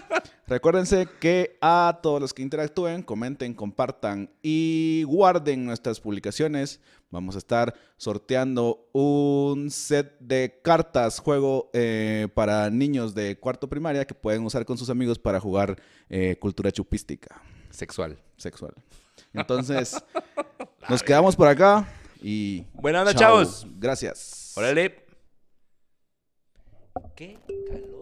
recuérdense que a todos los que interactúen, comenten, compartan y guarden nuestras publicaciones. Vamos a estar sorteando un set de cartas, juego eh, para niños de cuarto primaria que pueden usar con sus amigos para jugar eh, cultura chupística Sexual. sexual. Entonces, nos quedamos por acá y... Buena onda, chao. chavos. Gracias. Órale. Qué calor.